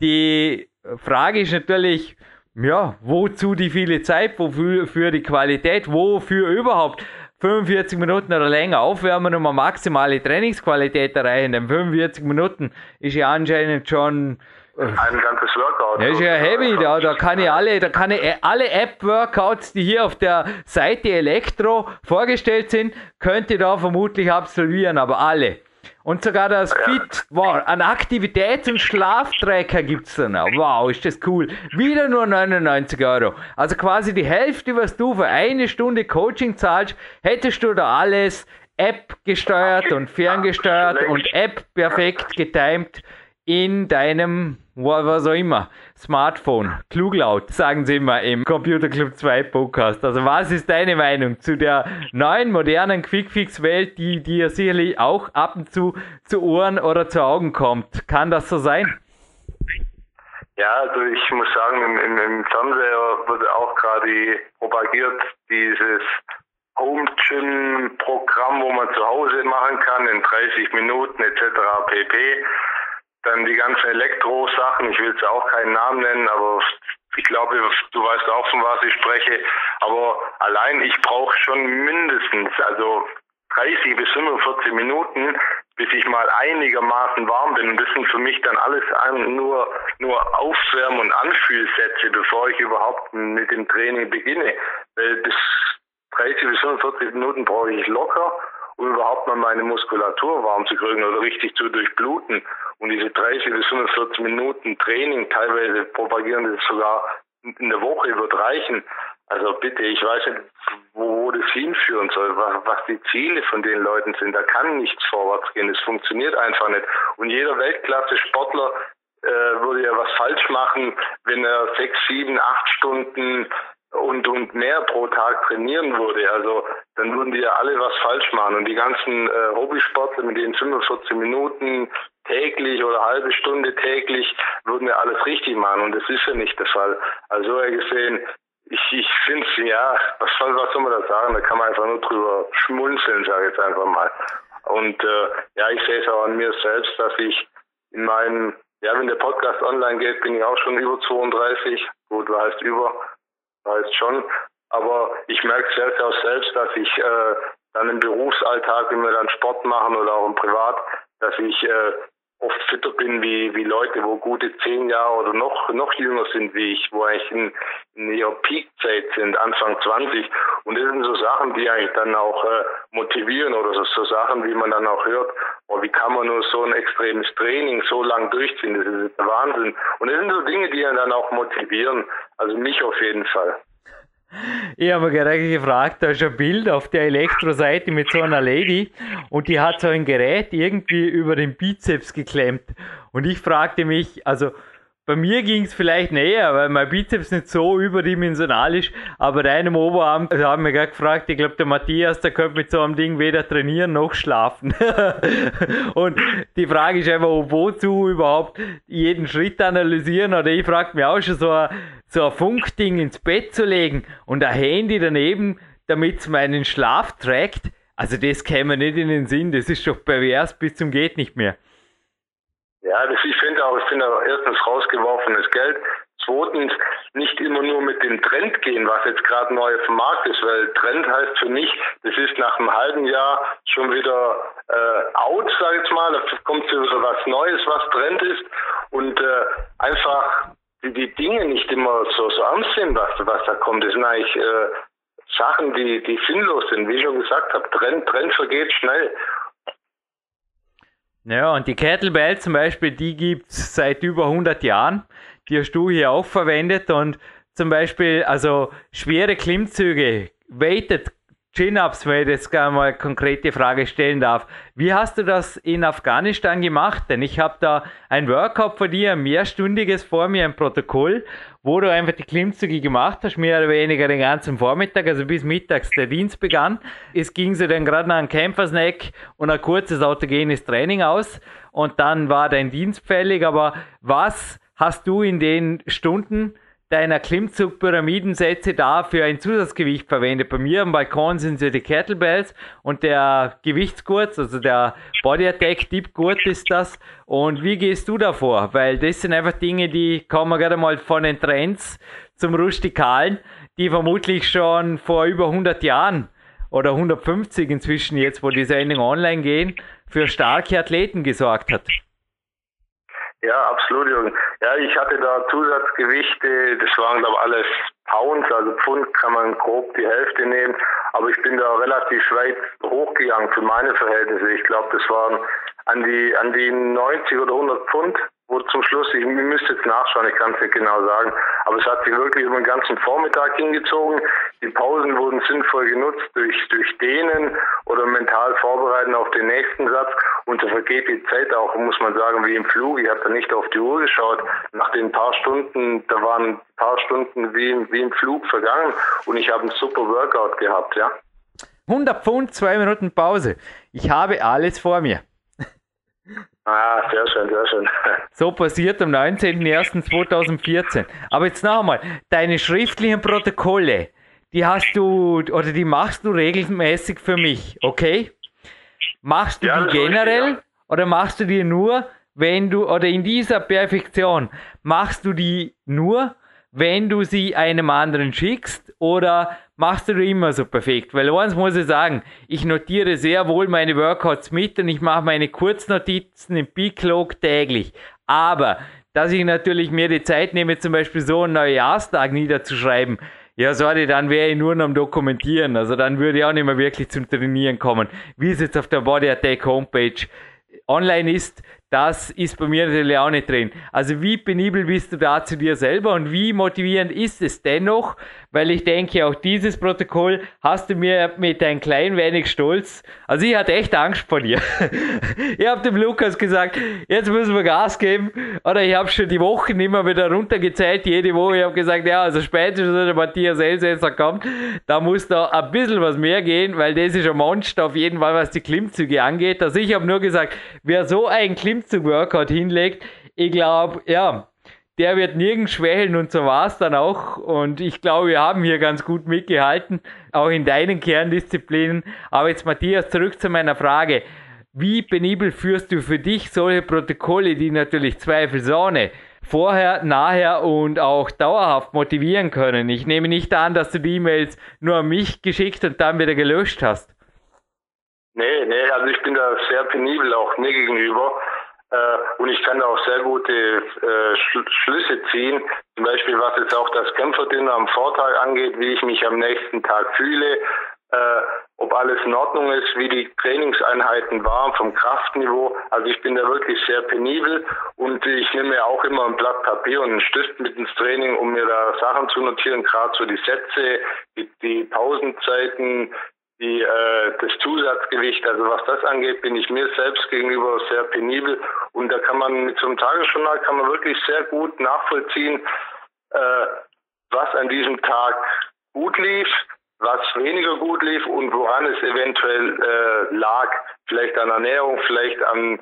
die Frage ist natürlich, ja, wozu die viele Zeit, wofür für die Qualität, wofür überhaupt? 45 Minuten oder länger aufwärmen und man maximale Trainingsqualität erreichen. Denn 45 Minuten ist ja anscheinend schon äh, ein ganzes Workout. Das ist ja heavy, da, da kann ich alle, da kann ich alle App-Workouts, die hier auf der Seite Elektro vorgestellt sind, könnte ich da vermutlich absolvieren, aber alle. Und sogar das Fit, wow, ein Aktivitäts- und Schlaftracker gibt es dann auch. Wow, ist das cool. Wieder nur 99 Euro. Also quasi die Hälfte, was du für eine Stunde Coaching zahlst, hättest du da alles App gesteuert und ferngesteuert und App perfekt getimed in deinem, was auch immer, Smartphone. Klug laut, sagen sie immer im Computer Club 2 Podcast. Also was ist deine Meinung zu der neuen, modernen Quickfix-Welt, die dir sicherlich auch ab und zu zu Ohren oder zu Augen kommt? Kann das so sein? Ja, also ich muss sagen, im, im, im Fernseher wird auch gerade propagiert, dieses Home Gym Programm, wo man zu Hause machen kann in 30 Minuten etc. pp. Dann die ganzen Elektro-Sachen, ich will jetzt auch keinen Namen nennen, aber ich glaube, du weißt auch, von was ich spreche. Aber allein ich brauche schon mindestens, also 30 bis 45 Minuten, bis ich mal einigermaßen warm bin. Und das sind für mich dann alles nur, nur Aufwärm- und Anfühlsätze, bevor ich überhaupt mit dem Training beginne. Weil bis 30 bis 45 Minuten brauche ich locker, um überhaupt mal meine Muskulatur warm zu kriegen oder richtig zu durchbluten. Und diese 30 bis 45 Minuten Training, teilweise propagieren das sogar in der Woche, wird reichen. Also bitte, ich weiß nicht, wo, das hinführen soll, was, was die Ziele von den Leuten sind. Da kann nichts vorwärts gehen. Es funktioniert einfach nicht. Und jeder Weltklasse-Sportler äh, würde ja was falsch machen, wenn er sechs, sieben, acht Stunden und, und mehr pro Tag trainieren würde. Also dann würden die ja alle was falsch machen. Und die ganzen äh, Hobbysportler mit den 45 Minuten täglich oder halbe Stunde täglich würden ja alles richtig machen. Und das ist ja nicht der Fall. Also ja gesehen, ich, ich finde es, ja, was soll, was soll man da sagen? Da kann man einfach nur drüber schmunzeln, sage ich jetzt einfach mal. Und äh, ja, ich sehe es auch an mir selbst, dass ich in meinem, ja, wenn der Podcast online geht, bin ich auch schon über 32. Gut, du heißt über, heißt schon. Aber ich merke selbst auch selbst, dass ich äh, dann im Berufsalltag, wenn wir dann Sport machen oder auch im Privat, dass ich äh, oft fitter bin wie, wie Leute, wo gute zehn Jahre oder noch, noch jünger sind wie ich, wo eigentlich in, in ihrer Peakzeit sind, Anfang 20. Und das sind so Sachen, die eigentlich dann auch äh, motivieren oder so, so Sachen, wie man dann auch hört, oh, wie kann man nur so ein extremes Training so lang durchziehen, das ist der Wahnsinn. Und das sind so Dinge, die einen dann auch motivieren, also mich auf jeden Fall. Ich habe mir gerade gefragt, da ist ein Bild auf der Elektroseite mit so einer Lady und die hat so ein Gerät irgendwie über den Bizeps geklemmt. Und ich fragte mich, also bei mir ging es vielleicht näher, weil mein Bizeps nicht so überdimensional ist, aber deinem Oberarm, also haben wir gerade gefragt, ich glaube der Matthias, der könnte mit so einem Ding weder trainieren noch schlafen. und die Frage ist einfach, wozu überhaupt jeden Schritt analysieren oder ich frage mich auch schon so ein, so ein Funkding ins Bett zu legen und ein Handy daneben, damit es meinen Schlaf trägt. Also das käme nicht in den Sinn, das ist doch pervers bis zum geht nicht mehr. Ja, das, ich finde auch, ich finde auch erstens rausgeworfenes Geld. Zweitens nicht immer nur mit dem Trend gehen, was jetzt gerade neu auf dem Markt ist, weil Trend heißt für mich, das ist nach einem halben Jahr schon wieder äh, out, sag ich jetzt mal. Da kommt wieder was Neues, was Trend ist und äh, einfach die, die Dinge nicht immer so, so ernst sind, was, was da kommt. Das sind eigentlich äh, Sachen, die, die sinnlos sind. Wie ich schon gesagt habe, Trend, Trend vergeht schnell. Ja, und die Kettlebell zum Beispiel, die gibt es seit über 100 Jahren. Die hast du hier auch verwendet und zum Beispiel, also schwere Klimmzüge, weighted Chin-Ups, wenn ich jetzt gar mal konkrete Frage stellen darf. Wie hast du das in Afghanistan gemacht? Denn ich habe da ein Workout von dir, ein mehrstündiges vor mir, ein Protokoll, wo du einfach die Klimmzüge gemacht hast, mehr oder weniger den ganzen Vormittag, also bis mittags der Dienst begann. Es ging so dann gerade noch ein Kämpfersnack und ein kurzes autogenes Training aus und dann war dein Dienst fällig. Aber was hast du in den Stunden deiner Klimmzug-Pyramidensätze da für ein Zusatzgewicht verwendet. Bei mir am Balkon sind sie die Kettlebells und der Gewichtsgurt, also der Body Attack Deep Gurt ist das. Und wie gehst du davor? Weil das sind einfach Dinge, die kommen gerade mal von den Trends zum Rustikalen, die vermutlich schon vor über 100 Jahren oder 150 inzwischen jetzt, wo die Sendungen online gehen, für starke Athleten gesorgt hat. Ja, absolut, Jürgen. Ja, ich hatte da Zusatzgewichte, das waren glaube ich alles Pounds, also Pfund kann man grob die Hälfte nehmen, aber ich bin da relativ weit hochgegangen für meine Verhältnisse. Ich glaube, das waren an die an die 90 oder 100 Pfund wurde zum Schluss, ich müsste jetzt nachschauen, ich kann es nicht genau sagen, aber es hat sich wirklich über den ganzen Vormittag hingezogen. Die Pausen wurden sinnvoll genutzt durch, durch Dehnen oder mental vorbereiten auf den nächsten Satz und da vergeht die Zeit auch, muss man sagen, wie im Flug. Ich habe da nicht auf die Uhr geschaut. Nach den paar Stunden, da waren ein paar Stunden wie, im, wie im Flug vergangen und ich habe einen super Workout gehabt, ja. 100 Pfund, zwei Minuten Pause. Ich habe alles vor mir. Ah, sehr schön, sehr schön. So passiert am 19.01.2014. Aber jetzt noch einmal, deine schriftlichen Protokolle, die hast du oder die machst du regelmäßig für mich, okay? Machst du ja, die generell richtig, ja. oder machst du die nur, wenn du, oder in dieser Perfektion, machst du die nur, wenn du sie einem anderen schickst oder machst du immer so perfekt? Weil eins muss ich sagen, ich notiere sehr wohl meine Workouts mit und ich mache meine Kurznotizen im Biclog täglich. Aber, dass ich natürlich mir die Zeit nehme, zum Beispiel so einen Neujahrstag niederzuschreiben, ja, sorry, dann wäre ich nur noch am Dokumentieren. Also dann würde ich auch nicht mehr wirklich zum Trainieren kommen. Wie es jetzt auf der Body Attack Homepage online ist, das ist bei mir natürlich auch nicht drin. Also wie penibel bist du da zu dir selber und wie motivierend ist es dennoch, weil ich denke, auch dieses Protokoll hast du mir mit ein klein wenig Stolz, also ich hatte echt Angst vor dir. ich habe dem Lukas gesagt, jetzt müssen wir Gas geben, oder ich habe schon die Wochen immer wieder runtergezählt, jede Woche, ich habe gesagt, ja, also spätestens wenn der Matthias Elsässer kommt, da muss da ein bisschen was mehr gehen, weil das ist ein Monster auf jeden Fall, was die Klimmzüge angeht. Also ich habe nur gesagt, wer so einen Klimmzug-Workout hinlegt, ich glaube, ja, der wird nirgends schwächeln und so war es dann auch. Und ich glaube, wir haben hier ganz gut mitgehalten, auch in deinen Kerndisziplinen. Aber jetzt Matthias, zurück zu meiner Frage. Wie penibel führst du für dich solche Protokolle, die natürlich zweifelsohne vorher, nachher und auch dauerhaft motivieren können? Ich nehme nicht an, dass du die E-Mails nur an mich geschickt und dann wieder gelöscht hast. Nee, nee, also ich bin da sehr penibel auch mir gegenüber. Äh, und ich kann da auch sehr gute äh, Schlüsse ziehen, zum Beispiel was jetzt auch das Kämpferdinner am Vortag angeht, wie ich mich am nächsten Tag fühle, äh, ob alles in Ordnung ist, wie die Trainingseinheiten waren vom Kraftniveau. Also ich bin da wirklich sehr penibel und ich nehme auch immer ein Blatt Papier und einen Stift mit ins Training, um mir da Sachen zu notieren, gerade so die Sätze, die, die Pausenzeiten, die, äh, das Zusatzgewicht, also was das angeht, bin ich mir selbst gegenüber sehr penibel und da kann man mit so einem Tagesjournal kann man wirklich sehr gut nachvollziehen, äh, was an diesem Tag gut lief, was weniger gut lief und woran es eventuell äh, lag. Vielleicht an Ernährung, vielleicht an,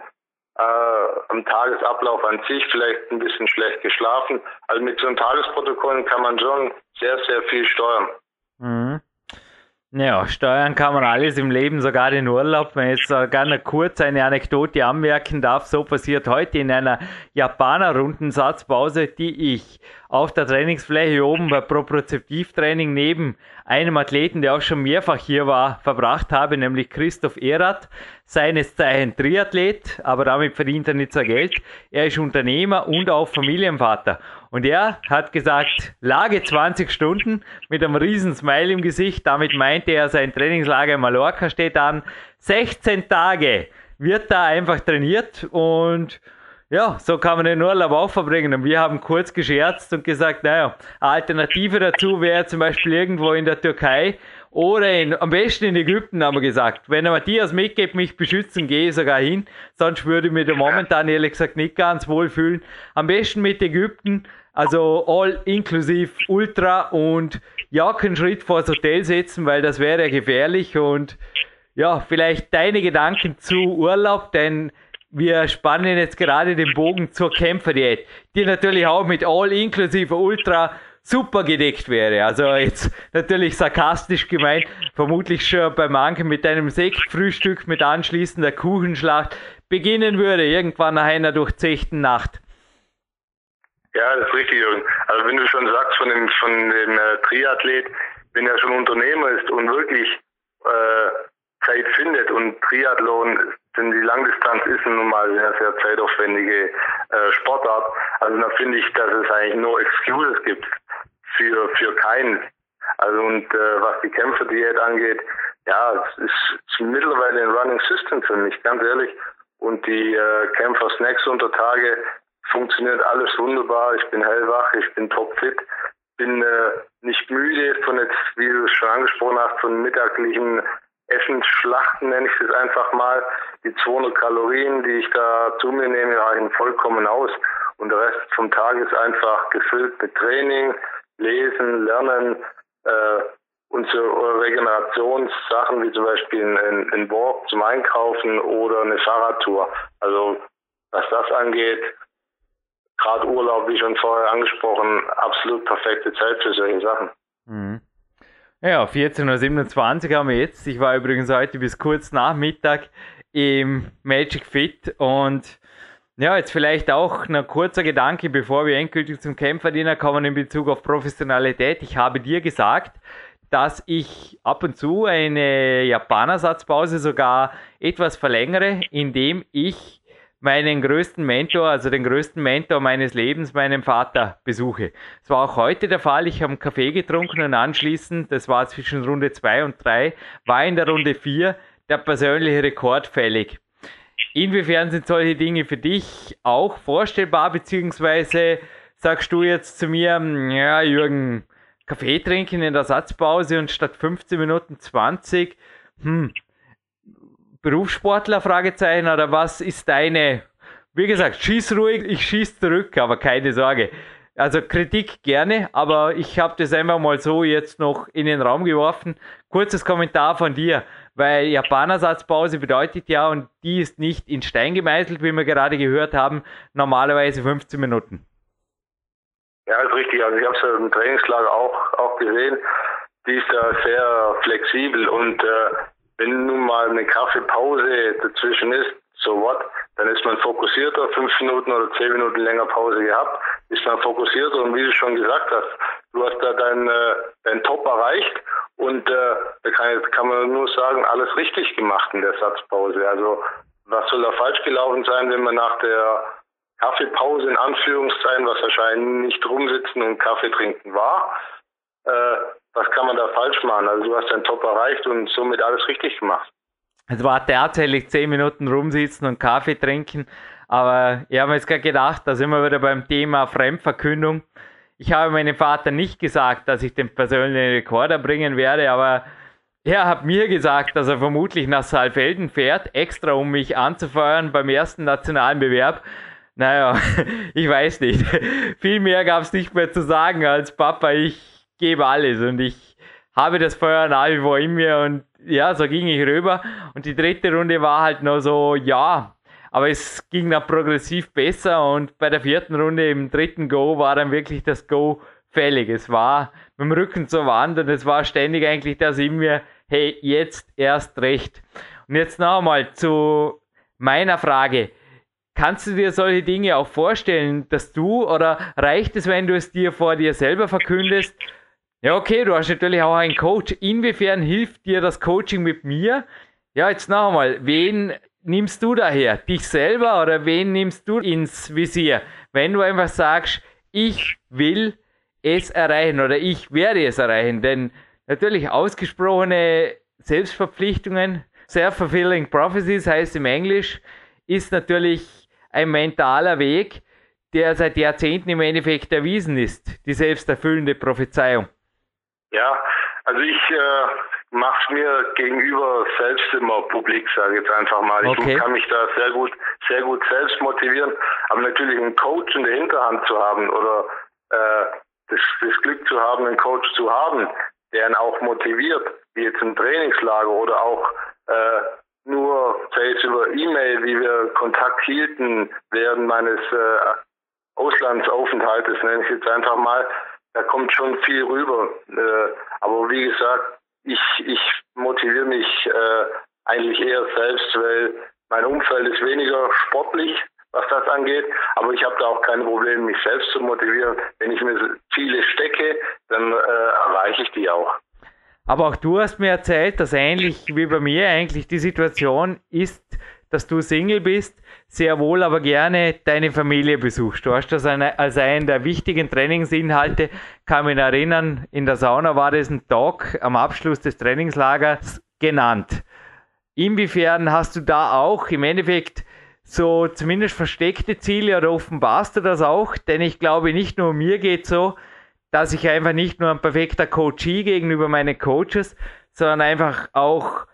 äh, am Tagesablauf an sich, vielleicht ein bisschen schlecht geschlafen. Also mit so einem Tagesprotokoll kann man schon sehr, sehr viel steuern. Mhm. Ja, steuern kann man alles im Leben, sogar den Urlaub. Wenn ich jetzt gerne kurz eine Anekdote anmerken darf, so passiert heute in einer Japaner-Rundensatzpause, die ich auf der Trainingsfläche oben bei Propriozeptivtraining neben einem Athleten, der auch schon mehrfach hier war, verbracht habe, nämlich Christoph Erath, seines Zeichen Triathlet, aber damit verdient er nicht so Geld. Er ist Unternehmer und auch Familienvater. Und er hat gesagt, Lage 20 Stunden mit einem riesen Smile im Gesicht. Damit meinte er, sein Trainingslager in Mallorca steht an. 16 Tage wird da einfach trainiert und ja, so kann man den Urlaub auch verbringen. Und wir haben kurz gescherzt und gesagt, naja, Alternative dazu wäre zum Beispiel irgendwo in der Türkei oder in, am besten in Ägypten, haben wir gesagt. Wenn der Matthias mitgeht, mich beschützen, gehe ich sogar hin. Sonst würde ich mich da momentan ehrlich gesagt nicht ganz wohl fühlen. Am besten mit Ägypten, also all inklusiv Ultra und ja, keinen Schritt vor das Hotel setzen, weil das wäre gefährlich und ja, vielleicht deine Gedanken zu Urlaub, denn wir spannen jetzt gerade den Bogen zur Kämpferdiät, die natürlich auch mit All inklusive Ultra super gedeckt wäre. Also jetzt natürlich sarkastisch gemeint, vermutlich schon bei manchen mit einem Sektfrühstück mit anschließender Kuchenschlacht beginnen würde, irgendwann nach einer durchzechten Nacht. Ja, das ist richtig, Jürgen. Also wenn du schon sagst von dem, von dem äh, Triathlet, wenn er schon Unternehmer ist und wirklich äh, Zeit findet und Triathlon denn die Langdistanz ist nun mal sehr, sehr zeitaufwendige äh, Sportart. Also da finde ich, dass es eigentlich nur Excuses gibt für, für keinen. Also und äh, was die Kämpferdiät angeht, ja, es ist, ist mittlerweile ein Running System für mich, ganz ehrlich. Und die äh, Kämpfer-Snacks unter Tage funktioniert alles wunderbar. Ich bin hellwach, ich bin topfit, bin äh, nicht müde von jetzt, wie du es schon angesprochen hast, von mittaglichen Essensschlachten nenne ich es einfach mal. Die 200 Kalorien, die ich da zu mir nehme, reichen vollkommen aus. Und der Rest vom Tag ist einfach gefüllt mit Training, Lesen, Lernen äh, und so Regenerationssachen wie zum Beispiel ein, ein Walk zum Einkaufen oder eine Fahrradtour. Also was das angeht, gerade Urlaub, wie schon vorher angesprochen, absolut perfekte Zeit für solche Sachen. Mhm. Ja, 14.27 Uhr haben wir jetzt. Ich war übrigens heute bis kurz nach Mittag im Magic Fit und ja, jetzt vielleicht auch ein kurzer Gedanke, bevor wir endgültig zum Kämpferdiener kommen in Bezug auf Professionalität. Ich habe dir gesagt, dass ich ab und zu eine Japanersatzpause sogar etwas verlängere, indem ich meinen größten Mentor, also den größten Mentor meines Lebens, meinen Vater, besuche. Das war auch heute der Fall. Ich habe einen Kaffee getrunken und anschließend, das war zwischen Runde 2 und 3, war in der Runde 4 der persönliche Rekord fällig. Inwiefern sind solche Dinge für dich auch vorstellbar, beziehungsweise sagst du jetzt zu mir, ja, Jürgen, Kaffee trinken in der Satzpause und statt 15 Minuten 20, hm, Berufssportler? Fragezeichen oder was ist deine? Wie gesagt, schieß ruhig, ich schieß zurück, aber keine Sorge. Also Kritik gerne, aber ich habe das einfach mal so jetzt noch in den Raum geworfen. Kurzes Kommentar von dir, weil Japanersatzpause bedeutet ja, und die ist nicht in Stein gemeißelt, wie wir gerade gehört haben, normalerweise 15 Minuten. Ja, ist richtig. Also ich habe es im Trainingslager auch, auch gesehen. Die ist da sehr flexibel und äh, wenn nun mal eine Kaffeepause dazwischen ist, so what, dann ist man fokussierter, fünf Minuten oder zehn Minuten länger Pause gehabt, ist man fokussierter und wie du schon gesagt hast, du hast da dein, äh, dein Top erreicht und äh, da kann, kann man nur sagen, alles richtig gemacht in der Satzpause. Also was soll da falsch gelaufen sein, wenn man nach der Kaffeepause in Anführungszeichen, was wahrscheinlich nicht rumsitzen und Kaffee trinken war, äh, was kann man da falsch machen? Also du hast deinen Top erreicht und somit alles richtig gemacht. Es war tatsächlich zehn Minuten rumsitzen und Kaffee trinken, aber ich habe mir jetzt gerade gedacht, da sind wir wieder beim Thema Fremdverkündung. Ich habe meinem Vater nicht gesagt, dass ich den persönlichen Rekord erbringen werde, aber er hat mir gesagt, dass er vermutlich nach Saalfelden fährt, extra um mich anzufeuern beim ersten nationalen Bewerb. Naja, ich weiß nicht. Viel mehr gab es nicht mehr zu sagen als Papa, ich gebe alles und ich habe das Feuer nach wie vor in mir und ja, so ging ich rüber. Und die dritte Runde war halt nur so, ja, aber es ging dann progressiv besser und bei der vierten Runde im dritten Go war dann wirklich das Go fällig. Es war mit dem Rücken zur Wand und es war ständig eigentlich das in mir, hey, jetzt erst recht. Und jetzt noch einmal zu meiner Frage. Kannst du dir solche Dinge auch vorstellen, dass du oder reicht es, wenn du es dir vor dir selber verkündest ja, okay, du hast natürlich auch einen Coach. Inwiefern hilft dir das Coaching mit mir? Ja, jetzt noch einmal, wen nimmst du daher? Dich selber oder wen nimmst du ins Visier? Wenn du einfach sagst, ich will es erreichen oder ich werde es erreichen, denn natürlich ausgesprochene Selbstverpflichtungen, self-fulfilling prophecies heißt im Englisch, ist natürlich ein mentaler Weg, der seit Jahrzehnten im Endeffekt erwiesen ist, die selbsterfüllende Prophezeiung. Ja, also ich äh, mache es mir gegenüber selbst immer publik, sage ich jetzt einfach mal. Okay. Ich kann mich da sehr gut, sehr gut selbst motivieren, aber natürlich einen Coach in der Hinterhand zu haben oder äh, das, das Glück zu haben, einen Coach zu haben, der ihn auch motiviert, wie jetzt im Trainingslager oder auch äh, nur sei es über E-Mail, wie wir Kontakt hielten während meines äh, Auslandsaufenthaltes, nenne ich jetzt einfach mal, da kommt schon viel rüber. Äh, aber wie gesagt, ich, ich motiviere mich äh, eigentlich eher selbst, weil mein Umfeld ist weniger sportlich, was das angeht. Aber ich habe da auch kein Problem, mich selbst zu motivieren. Wenn ich mir Ziele stecke, dann äh, erreiche ich die auch. Aber auch du hast mir erzählt, dass ähnlich wie bei mir eigentlich die Situation ist, dass du Single bist, sehr wohl aber gerne deine Familie besuchst. Du hast das als einen der wichtigen Trainingsinhalte, kann mich erinnern, in der Sauna war das ein Talk am Abschluss des Trainingslagers genannt. Inwiefern hast du da auch im Endeffekt so zumindest versteckte Ziele oder offenbarst du das auch? Denn ich glaube, nicht nur mir geht so, dass ich einfach nicht nur ein perfekter Coachie gegenüber meinen Coaches, sondern einfach auch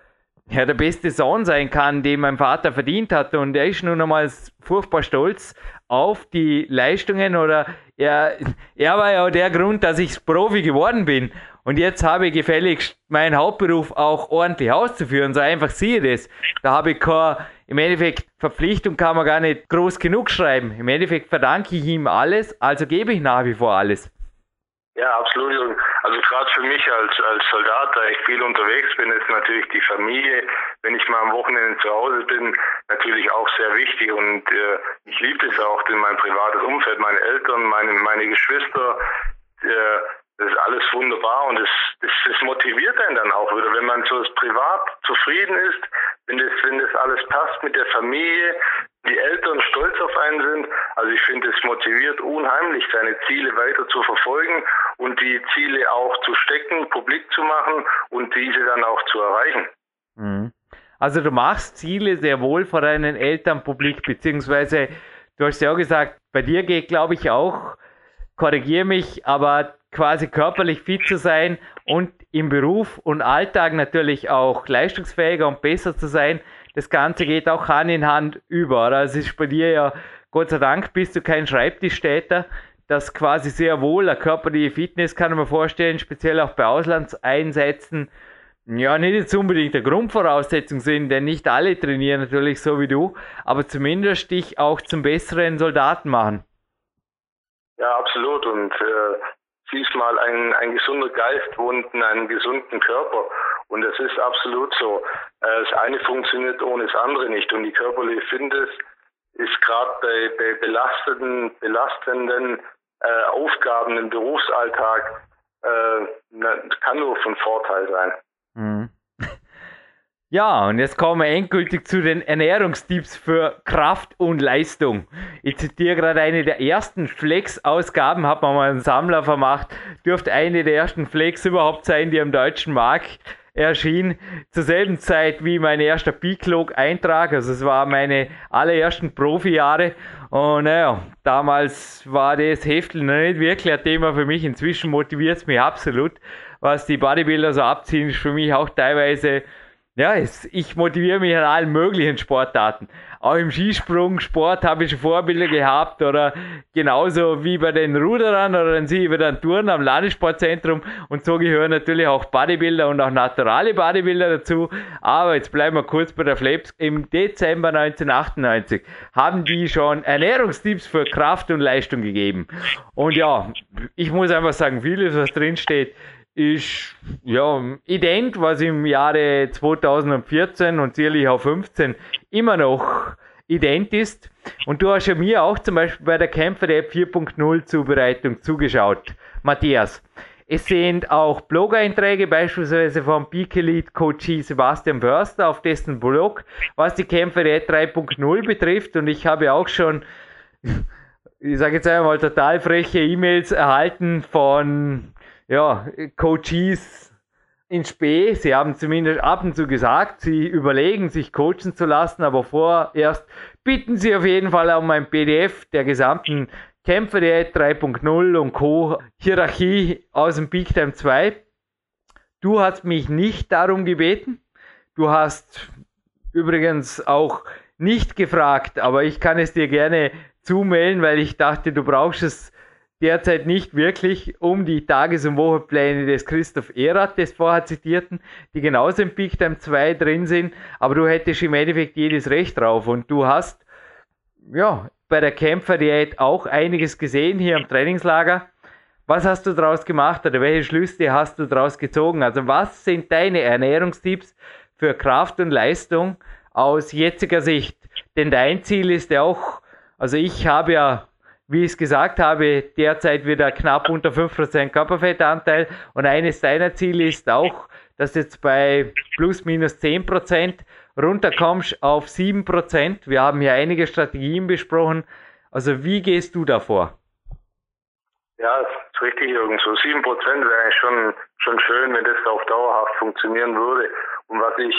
ja, der beste Sohn sein kann, den mein Vater verdient hat. Und er ist nun einmal furchtbar stolz auf die Leistungen oder er, er war ja der Grund, dass ich Profi geworden bin. Und jetzt habe ich gefälligst meinen Hauptberuf auch ordentlich auszuführen. So einfach sehe ich das. Da habe ich keine, im Endeffekt, Verpflichtung kann man gar nicht groß genug schreiben. Im Endeffekt verdanke ich ihm alles, also gebe ich nach wie vor alles. Ja, absolut. Also gerade für mich als, als Soldat, da ich viel unterwegs bin, ist natürlich die Familie, wenn ich mal am Wochenende zu Hause bin, natürlich auch sehr wichtig. Und äh, ich liebe es auch in mein privates Umfeld, meine Eltern, meine, meine Geschwister. Äh, das ist alles wunderbar und das, das, das motiviert einen dann auch wieder, wenn man so privat zufrieden ist, wenn das, wenn das alles passt mit der Familie, die Eltern stolz auf einen sind. Also ich finde, es motiviert unheimlich, seine Ziele weiter zu verfolgen und die Ziele auch zu stecken, publik zu machen und diese dann auch zu erreichen. Mhm. Also du machst Ziele sehr wohl vor deinen Eltern publik, beziehungsweise du hast ja auch gesagt, bei dir geht, glaube ich, auch, korrigiere mich, aber quasi körperlich fit zu sein und im Beruf und Alltag natürlich auch leistungsfähiger und besser zu sein, das Ganze geht auch Hand in Hand über. Also es ist bei dir ja, Gott sei Dank, bist du kein Schreibtischtäter, das quasi sehr wohl eine körperliche Fitness, kann man vorstellen, speziell auch bei Auslandseinsätzen, ja, nicht jetzt unbedingt der Grundvoraussetzung sind, denn nicht alle trainieren natürlich so wie du, aber zumindest dich auch zum besseren Soldaten machen. Ja, absolut. Und äh, siehst mal, ein, ein gesunder Geist wohnt in einem gesunden Körper. Und das ist absolut so. Äh, das eine funktioniert ohne das andere nicht. Und die körperliche Fitness ist gerade bei, bei belastenden, belastenden äh, Aufgaben im Berufsalltag äh, kann nur von Vorteil sein. Mhm. Ja, und jetzt kommen wir endgültig zu den Ernährungstipps für Kraft und Leistung. Ich zitiere gerade eine der ersten Flex-Ausgaben, hat man mal einen Sammler vermacht, dürfte eine der ersten Flex überhaupt sein, die am deutschen Markt erschien. Zur selben Zeit wie mein erster Peak-Log-Eintrag, also es war meine allerersten Profi-Jahre. Und naja, damals war das Heftel noch nicht wirklich ein Thema für mich. Inzwischen motiviert es mich absolut. Was die Bodybuilder so abziehen, ist für mich auch teilweise ja, ich motiviere mich an allen möglichen Sportarten. Auch im Skisprung, Sport habe ich schon Vorbilder gehabt oder genauso wie bei den Ruderern oder dann ich bei den Touren am Landessportzentrum und so gehören natürlich auch Bodybuilder und auch naturale Bodybuilder dazu. Aber jetzt bleiben wir kurz bei der Flaps. Im Dezember 1998 haben die schon Ernährungstipps für Kraft und Leistung gegeben. Und ja, ich muss einfach sagen, vieles, was drin steht, ist ja ident, was im Jahre 2014 und sicherlich auch 15 immer noch ident ist. Und du hast ja mir auch zum Beispiel bei der Kämpfer der 4.0 Zubereitung zugeschaut, Matthias. Es sind auch Blog-Einträge, beispielsweise vom Peak Elite Coach Sebastian Förster auf dessen Blog, was die Kämpfer der 3.0 betrifft. Und ich habe auch schon, ich sage jetzt einmal, total freche E-Mails erhalten von ja, Coaches in Spee. Sie haben zumindest ab und zu gesagt, sie überlegen, sich coachen zu lassen, aber vorerst bitten sie auf jeden Fall um ein PDF der gesamten Kämpferdiät 3.0 und Co. Hierarchie aus dem Big Time 2. Du hast mich nicht darum gebeten. Du hast übrigens auch nicht gefragt, aber ich kann es dir gerne zumailen, weil ich dachte, du brauchst es derzeit nicht wirklich um die Tages- und Wochenpläne des Christoph Erath, des vorher zitierten, die genauso im Big Time 2 drin sind, aber du hättest im Endeffekt jedes Recht drauf und du hast, ja, bei der Kämpferdiät auch einiges gesehen hier im Trainingslager. Was hast du daraus gemacht oder welche Schlüsse hast du daraus gezogen? Also was sind deine Ernährungstipps für Kraft und Leistung aus jetziger Sicht? Denn dein Ziel ist ja auch, also ich habe ja wie ich es gesagt habe, derzeit wieder knapp unter 5% Körperfettanteil. Und eines deiner Ziele ist auch, dass jetzt bei plus minus 10% runterkommst auf 7%. Wir haben hier einige Strategien besprochen. Also wie gehst du davor? Ja, ist richtig, Jürgen. So 7% wäre eigentlich schon, schon schön, wenn das auf dauerhaft funktionieren würde. Und was ich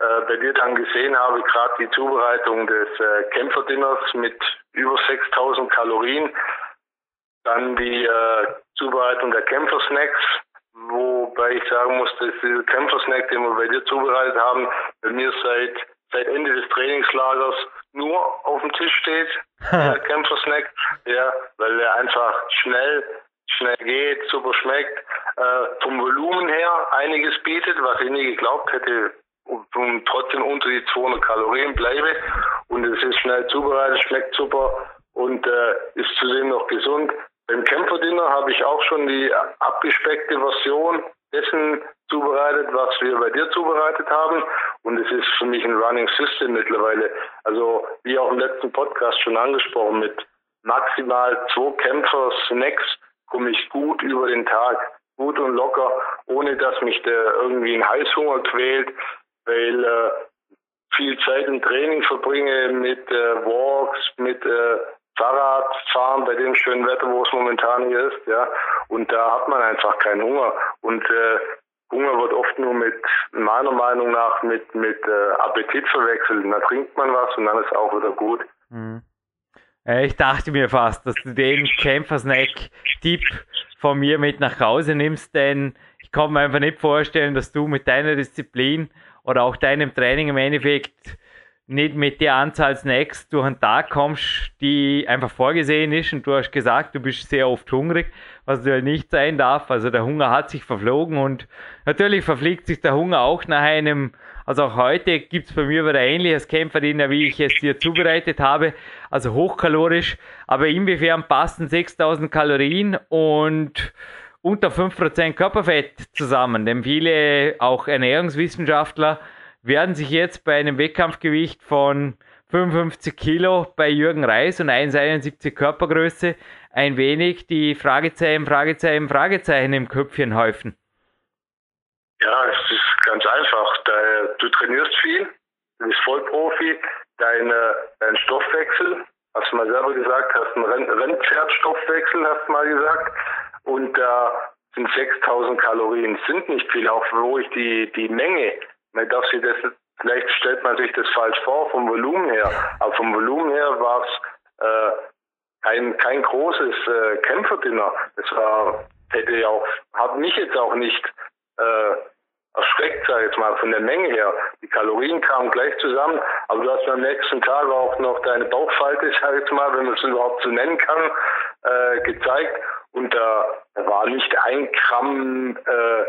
äh, bei dir dann gesehen habe, gerade die Zubereitung des äh, Kämpferdinners mit über 6000 Kalorien, dann die äh, Zubereitung der Kämpfersnacks, wobei ich sagen muss, dass diese Kämpfersnack, den wir bei dir zubereitet haben, bei mir seit seit Ende des Trainingslagers nur auf dem Tisch steht, der Kämpfersnack, ja, weil er einfach schnell schnell geht, super schmeckt, äh, vom Volumen her einiges bietet, was ich nie geglaubt hätte, und trotzdem unter die 200 Kalorien bleibe. Und es ist schnell zubereitet, schmeckt super und äh, ist zudem noch gesund. Beim Kämpferdinner habe ich auch schon die abgespeckte Version dessen zubereitet, was wir bei dir zubereitet haben. Und es ist für mich ein Running System mittlerweile. Also wie auch im letzten Podcast schon angesprochen, mit maximal zwei Kämpfer Snacks komme ich gut über den Tag, gut und locker, ohne dass mich der irgendwie ein Heißhunger quält, weil äh, viel Zeit im Training verbringe mit äh, Walks, mit äh, Fahrradfahren bei dem schönen Wetter, wo es momentan hier ist, ja. Und da hat man einfach keinen Hunger. Und äh, Hunger wird oft nur mit, meiner Meinung nach, mit, mit äh, Appetit verwechselt. Da trinkt man was und dann ist auch wieder gut. Mhm. Ich dachte mir fast, dass du den Kämpfersnack-Tipp von mir mit nach Hause nimmst, denn ich kann mir einfach nicht vorstellen, dass du mit deiner Disziplin oder auch deinem Training im Endeffekt nicht mit der Anzahl Snacks durch einen Tag kommst, die einfach vorgesehen ist. Und du hast gesagt, du bist sehr oft hungrig, was du nicht sein darf. Also der Hunger hat sich verflogen und natürlich verfliegt sich der Hunger auch nach einem, also auch heute gibt es bei mir wieder ähnliches Kämpferdiener, wie ich es dir zubereitet habe. Also hochkalorisch, aber inwiefern passen 6000 Kalorien und unter 5% Körperfett zusammen? Denn viele, auch Ernährungswissenschaftler, werden sich jetzt bei einem Wettkampfgewicht von 55 Kilo bei Jürgen Reis und 1,71 Körpergröße ein wenig die Fragezeichen, Fragezeichen, Fragezeichen im Köpfchen häufen? Ja, es ist ganz einfach. Du trainierst viel, du bist Vollprofi, dein, dein Stoffwechsel, hast du mal selber gesagt, hast einen Rennpferdstoffwechsel, hast du mal gesagt, und da sind 6000 Kalorien, sind nicht viel, auch wo ich die, die Menge man darf sich das, vielleicht stellt man sich das falsch vor vom Volumen her, aber vom Volumen her war es äh, kein, kein großes äh, Kämpferdinner. Das war, hätte ja auch, hat mich jetzt auch nicht äh, erschreckt, sag ich jetzt mal, von der Menge her. Die Kalorien kamen gleich zusammen, aber du hast am nächsten Tag auch noch deine Bauchfalte, sag ich jetzt mal, wenn man es überhaupt so nennen kann, äh, gezeigt. Und da, war nicht ein Gramm äh,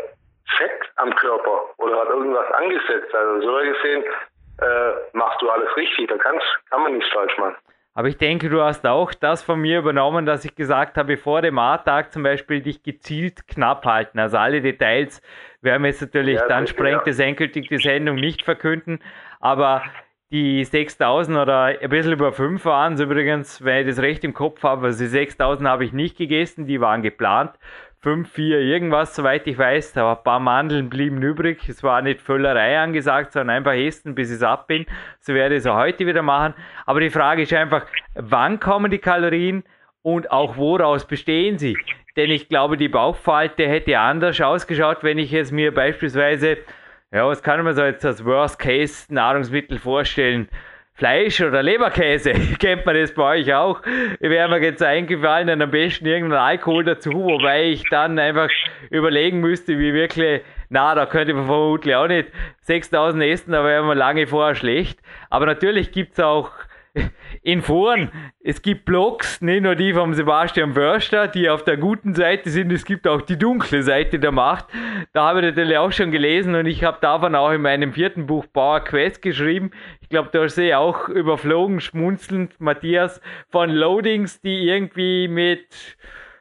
Fett am Körper oder hat irgendwas angesetzt. Also so gesehen äh, machst du alles richtig. Da kannst, kann man nichts falsch machen. Aber ich denke, du hast auch das von mir übernommen, dass ich gesagt habe, vor dem A-Tag zum Beispiel dich gezielt knapp halten. Also alle Details werden wir jetzt natürlich, ja, dann sprengt ja. es endgültig die Sendung nicht verkünden. Aber die 6000 oder ein bisschen über 5 waren es übrigens, wenn ich das recht im Kopf habe. Also die 6000 habe ich nicht gegessen, die waren geplant. 5, 4 irgendwas, soweit ich weiß. Aber ein paar Mandeln blieben übrig. Es war nicht Völlerei angesagt, sondern einfach essen, bis ich ab bin. So werde ich es auch heute wieder machen. Aber die Frage ist einfach, wann kommen die Kalorien und auch woraus bestehen sie? Denn ich glaube, die Bauchfalte hätte anders ausgeschaut, wenn ich es mir beispielsweise, ja, was kann man so jetzt als Worst-Case-Nahrungsmittel vorstellen? Fleisch oder Leberkäse, kennt man das bei euch auch? Wäre mir jetzt eingefallen, dann am besten irgendeinen Alkohol dazu, wobei ich dann einfach überlegen müsste, wie wirklich, na, da könnte man vermutlich auch nicht 6000 essen, da wäre man lange vorher schlecht. Aber natürlich gibt es auch in Foren, es gibt Blogs, nicht nur die vom Sebastian Wörster, die auf der guten Seite sind, es gibt auch die dunkle Seite der Macht. Da habe ich natürlich auch schon gelesen und ich habe davon auch in meinem vierten Buch Bauer Quest geschrieben. Ich glaube, da sehe ich auch überflogen, schmunzelnd, Matthias, von Loadings, die irgendwie mit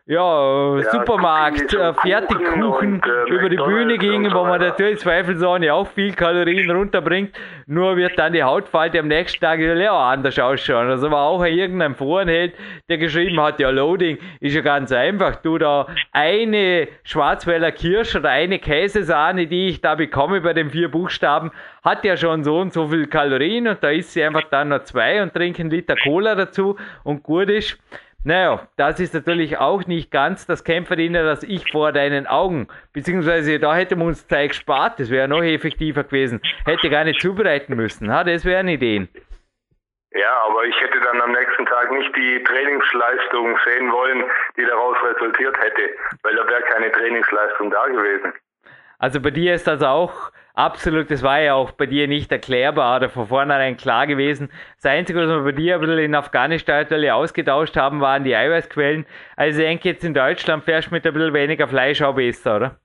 ja, ja Supermarkt, äh, Fertigkuchen und, äh, über die Bühne gingen, wo man natürlich zweifelsohne auch viel Kalorien runterbringt, nur wird dann die Hautfalte am nächsten Tag ja auch anders ausschauen. Also war auch irgendein Forenheld, der geschrieben hat, ja Loading ist ja ganz einfach, du da eine Schwarzwälder Kirsch oder eine Käsesahne, die ich da bekomme bei den vier Buchstaben, hat ja schon so und so viel Kalorien und da isst sie einfach dann noch zwei und trinke einen Liter Cola dazu und gut ist. Naja, das ist natürlich auch nicht ganz das Kämpferdiener, das ich vor deinen Augen, beziehungsweise da hätte man uns Zeit gespart, das wäre noch effektiver gewesen. Hätte gar nicht zubereiten müssen, ha, das wären Ideen. Ja, aber ich hätte dann am nächsten Tag nicht die Trainingsleistung sehen wollen, die daraus resultiert hätte, weil da wäre keine Trainingsleistung da gewesen. Also bei dir ist das auch absolut, das war ja auch bei dir nicht erklärbar oder von vornherein klar gewesen. Das Einzige, was wir bei dir ein bisschen in Afghanistan ausgetauscht haben, waren die Eiweißquellen. Also ich denke, jetzt in Deutschland fährst du mit ein bisschen weniger Fleisch auch besser, oder?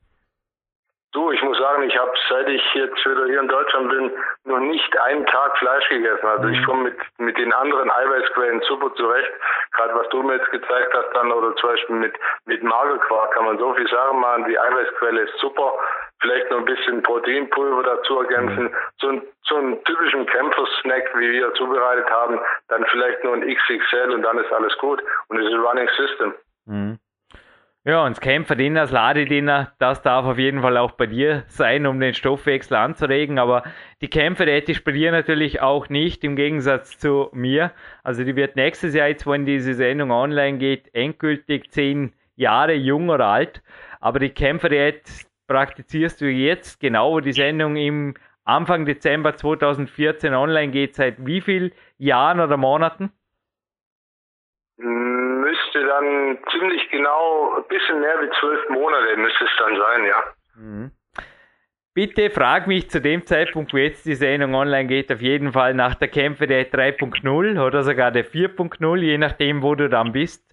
Du, ich muss sagen, ich habe seit ich jetzt wieder hier in Deutschland bin, noch nicht einen Tag Fleisch gegessen. Also ich mhm. komme mit, mit den anderen Eiweißquellen super zurecht. Gerade was du mir jetzt gezeigt hast dann, oder zum Beispiel mit, mit Magerquark kann man so viel Sachen machen. Die Eiweißquelle ist super. Vielleicht noch ein bisschen Proteinpulver dazu ergänzen. Mhm. So, ein, so einen typischen Kämpfersnack, wie wir zubereitet haben, dann vielleicht nur ein XXL und dann ist alles gut. Und es ist ein Running System. Mhm. Ja, und das Kämpferdiener, das Ladediener, das darf auf jeden Fall auch bei dir sein, um den Stoffwechsel anzuregen. Aber die Kämpferdiät ist bei dir natürlich auch nicht, im Gegensatz zu mir. Also die wird nächstes Jahr, jetzt wenn diese Sendung online geht, endgültig zehn Jahre jung oder alt. Aber die Kämpferdiät praktizierst du jetzt, genau wo die Sendung im Anfang Dezember 2014 online geht, seit wie viel Jahren oder Monaten? müsste dann ziemlich genau ein bisschen mehr wie zwölf Monate müsste es dann sein, ja. Mhm. Bitte frag mich zu dem Zeitpunkt, wo jetzt die Sendung online geht, auf jeden Fall nach der Kämpfe der 3.0 oder sogar der 4.0, je nachdem, wo du dann bist.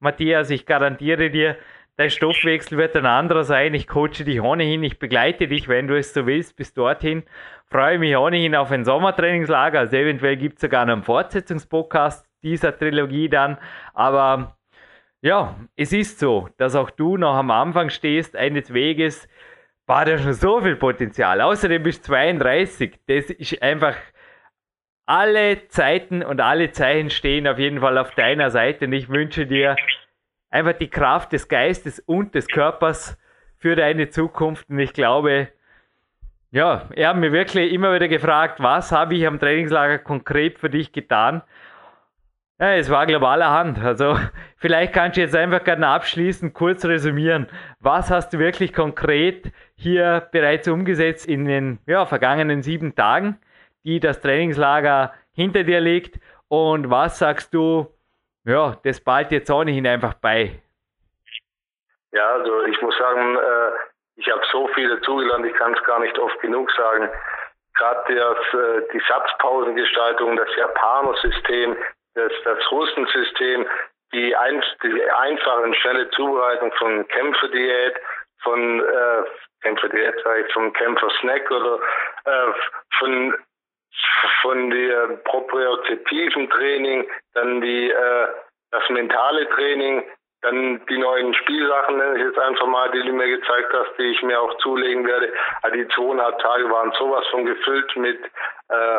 Matthias, ich garantiere dir, dein Stoffwechsel wird ein anderer sein. Ich coache dich ohnehin, ich begleite dich, wenn du es so willst, bis dorthin. Freue mich ohnehin auf ein Sommertrainingslager, also eventuell gibt es sogar einen Fortsetzungspodcast dieser Trilogie dann. Aber ja, es ist so, dass auch du noch am Anfang stehst eines Weges, war da schon so viel Potenzial. Außerdem bist du 32. Das ist einfach alle Zeiten und alle Zeichen stehen auf jeden Fall auf deiner Seite. Und ich wünsche dir einfach die Kraft des Geistes und des Körpers für deine Zukunft. Und ich glaube, ja, er hat mir wirklich immer wieder gefragt, was habe ich am Trainingslager konkret für dich getan? Ja, es war globaler Hand. Also vielleicht kannst du jetzt einfach gerne abschließend kurz resümieren. Was hast du wirklich konkret hier bereits umgesetzt in den ja, vergangenen sieben Tagen, die das Trainingslager hinter dir liegt? Und was sagst du, ja, das bald jetzt auch nicht einfach bei? Ja, also ich muss sagen, äh, ich habe so viel dazugelernt, ich kann es gar nicht oft genug sagen. Gerade äh, die Satzpausengestaltung, das Japaner-System, das, das Hustensystem, die, ein, die einfache und schnelle Zubereitung von Kämpferdiät, von äh, Kämpferdiät, sage ich, vom Kämpfersnack oder äh, von von der propriozeptiven Training, dann die äh, das mentale Training, dann die neuen Spielsachen, nenne ich jetzt einfach mal, die du mir gezeigt hast, die ich mir auch zulegen werde. Also die zweieinhalb Tage waren sowas von gefüllt mit äh,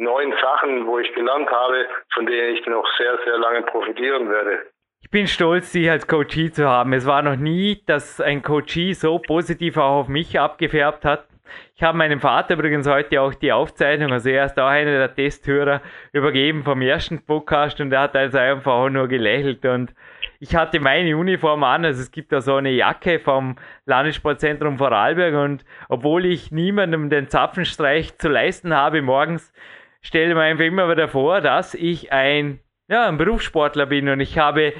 neuen Sachen, wo ich gelernt habe, von denen ich noch sehr, sehr lange profitieren werde. Ich bin stolz, dich als Coachie zu haben. Es war noch nie, dass ein Coachie so positiv auch auf mich abgefärbt hat. Ich habe meinem Vater übrigens heute auch die Aufzeichnung, also er ist auch einer der Testhörer, übergeben vom ersten Podcast und er hat also einfach auch nur gelächelt und ich hatte meine Uniform an, also es gibt da so eine Jacke vom Landessportzentrum Vorarlberg und obwohl ich niemandem den Zapfenstreich zu leisten habe morgens, stelle mir einfach immer wieder vor, dass ich ein, ja, ein Berufssportler bin. Und ich habe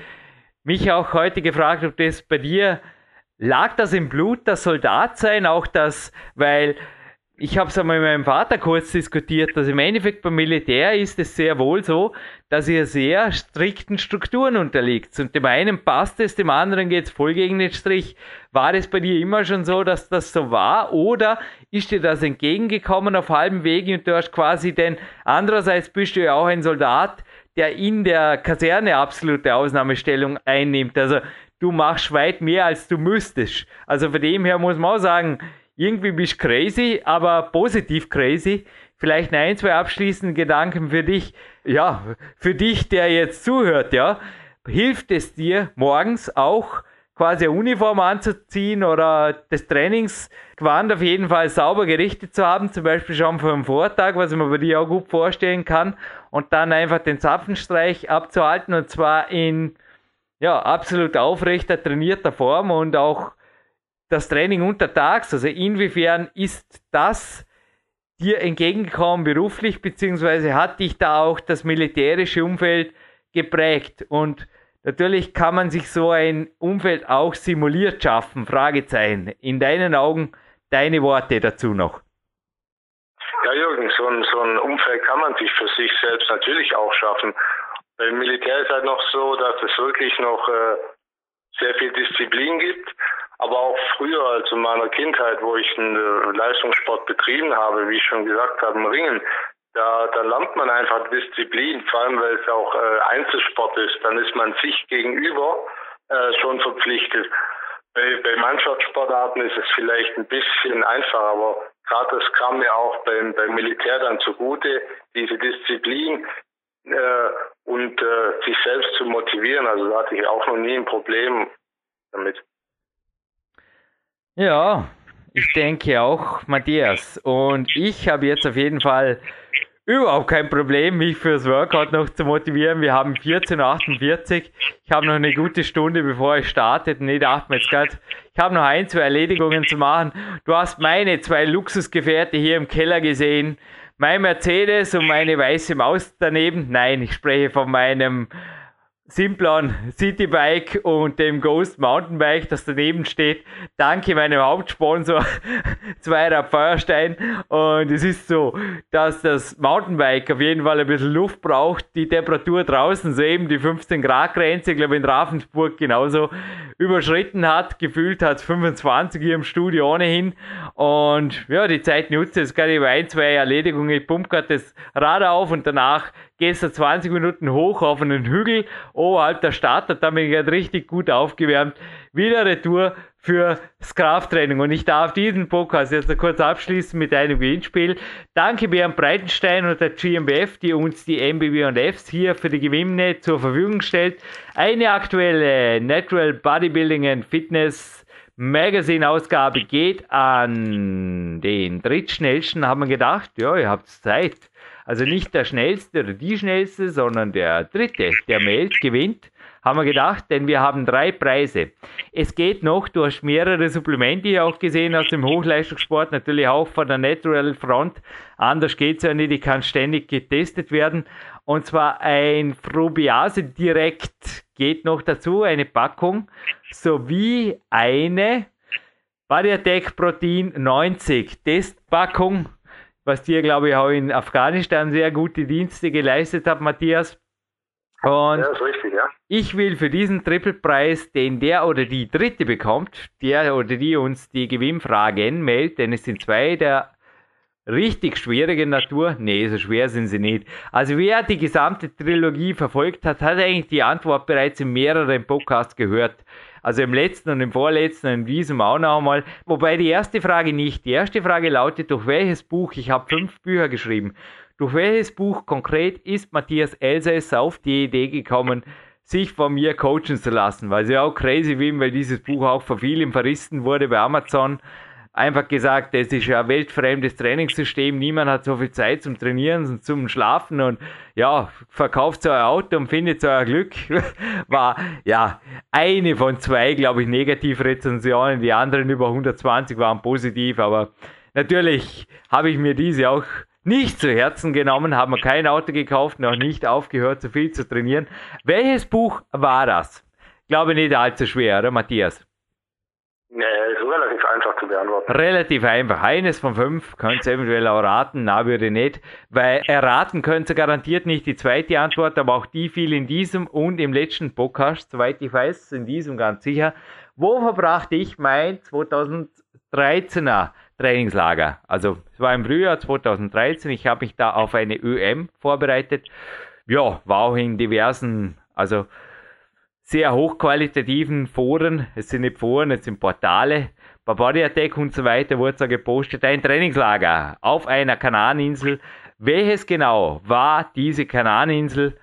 mich auch heute gefragt, ob das bei dir lag das im Blut, das Soldat sein, auch das, weil ich habe es einmal mit meinem Vater kurz diskutiert, dass im Endeffekt beim Militär ist es sehr wohl so, dass ihr sehr strikten Strukturen unterliegt. Und dem einen passt es, dem anderen geht es voll gegen den Strich. War es bei dir immer schon so, dass das so war? Oder ist dir das entgegengekommen auf halbem Weg und du hast quasi den, andererseits bist du ja auch ein Soldat, der in der Kaserne absolute Ausnahmestellung einnimmt. Also du machst weit mehr, als du müsstest. Also von dem her muss man auch sagen, irgendwie bist du crazy, aber positiv crazy. Vielleicht ein, zwei abschließende Gedanken für dich. Ja, für dich, der jetzt zuhört, ja. Hilft es dir morgens auch quasi eine Uniform anzuziehen oder das Trainingsgewand auf jeden Fall sauber gerichtet zu haben, zum Beispiel schon vor dem Vortag, was ich mir bei dir auch gut vorstellen kann, und dann einfach den Zapfenstreich abzuhalten und zwar in ja, absolut aufrechter, trainierter Form und auch das Training untertags, also inwiefern ist das dir entgegengekommen beruflich, beziehungsweise hat dich da auch das militärische Umfeld geprägt? Und natürlich kann man sich so ein Umfeld auch simuliert schaffen, Fragezeichen. In deinen Augen deine Worte dazu noch. Ja, Jürgen, so ein, so ein Umfeld kann man sich für sich selbst natürlich auch schaffen. Im Militär ist halt noch so, dass es wirklich noch äh, sehr viel Disziplin gibt aber auch früher, also in meiner Kindheit, wo ich einen Leistungssport betrieben habe, wie ich schon gesagt habe, im Ringen, da, da lernt man einfach Disziplin, vor allem weil es auch äh, Einzelsport ist. Dann ist man sich gegenüber äh, schon verpflichtet. Bei, bei Mannschaftssportarten ist es vielleicht ein bisschen einfacher, aber gerade das kam mir auch beim, beim Militär dann zugute, diese Disziplin äh, und äh, sich selbst zu motivieren. Also da hatte ich auch noch nie ein Problem damit. Ja, ich denke auch, Matthias. Und ich habe jetzt auf jeden Fall überhaupt kein Problem, mich fürs Workout noch zu motivieren. Wir haben 14.48 Uhr. Ich habe noch eine gute Stunde, bevor ich starte. Nee, da mir jetzt gerade. Ich habe noch ein, zwei Erledigungen zu machen. Du hast meine zwei Luxusgefährte hier im Keller gesehen. Mein Mercedes und meine weiße Maus daneben. Nein, ich spreche von meinem Simplon Citybike und dem Ghost Mountainbike, das daneben steht. Danke meinem Hauptsponsor Zweirad Feuerstein. Und es ist so, dass das Mountainbike auf jeden Fall ein bisschen Luft braucht. Die Temperatur draußen, so eben die 15 Grad Grenze, glaube ich in Ravensburg genauso überschritten hat. Gefühlt hat es 25 hier im Studio ohnehin. Und ja, die Zeit nutze es gerade über ein, zwei Erledigungen. Ich pumpe gerade das Rad auf und danach gehst du 20 Minuten hoch auf einen Hügel oberhalb der Stadt und da bin ich halt richtig gut aufgewärmt. Wieder Retour für Krafttraining. Und ich darf diesen Podcast jetzt kurz abschließen mit einem Gewinnspiel. Danke Bernd Breitenstein und der GmbF, die uns die MBB und Fs hier für die Gewinne zur Verfügung stellt. Eine aktuelle Natural Bodybuilding and Fitness Magazine-Ausgabe geht an den drittschnellsten, haben wir gedacht. Ja, ihr habt Zeit. Also nicht der schnellste oder die schnellste, sondern der dritte, der meldet, gewinnt. Haben wir gedacht, denn wir haben drei Preise. Es geht noch, du hast mehrere Supplemente hier auch gesehen aus dem Hochleistungssport, natürlich auch von der Natural Front. Anders geht es ja nicht, die kann ständig getestet werden. Und zwar ein Probiase direkt geht noch dazu, eine Packung, sowie eine Bariatec Protein 90 Testpackung was dir, glaube ich, auch in Afghanistan sehr gute Dienste geleistet hat, Matthias. Und ja, ist richtig, ja. Ich will für diesen Triple-Preis, den der oder die Dritte bekommt, der oder die uns die Gewinnfragen meldet, denn es sind zwei der richtig schwierigen Natur. Nee, so schwer sind sie nicht. Also wer die gesamte Trilogie verfolgt hat, hat eigentlich die Antwort bereits in mehreren Podcasts gehört. Also im letzten und im vorletzten und in diesem auch noch einmal. Wobei die erste Frage nicht. Die erste Frage lautet, durch welches Buch, ich habe fünf Bücher geschrieben, durch welches Buch konkret ist Matthias Elsässer auf die Idee gekommen, sich von mir coachen zu lassen? Weil sie auch crazy bin, weil dieses Buch auch von vielen verrissen wurde bei Amazon einfach gesagt, das ist ja ein weltfremdes Trainingssystem, niemand hat so viel Zeit zum Trainieren und zum Schlafen und ja, verkauft euer Auto und findet euer Glück. War ja eine von zwei, glaube ich, Negativrezensionen, die anderen über 120 waren positiv, aber natürlich habe ich mir diese auch nicht zu Herzen genommen, habe mir kein Auto gekauft, noch nicht aufgehört, so viel zu trainieren. Welches Buch war das? Glaube nicht allzu schwer, oder Matthias? Nee, ist relativ einfach zu beantworten. Relativ einfach. Eines von fünf könnt ihr eventuell auch raten, na würde ich nicht. Weil erraten könnt ihr garantiert nicht die zweite Antwort, aber auch die fiel in diesem und im letzten Podcast, soweit ich weiß, in diesem ganz sicher. Wo verbrachte ich mein 2013er Trainingslager? Also es war im Frühjahr 2013, ich habe mich da auf eine ÖM vorbereitet. Ja, war auch in diversen, also sehr hochqualitativen Foren, es sind nicht Foren, es sind Portale, Body Attack und so weiter wurde so gepostet, ein Trainingslager auf einer Kanareninsel. Welches genau war diese Kanareninsel?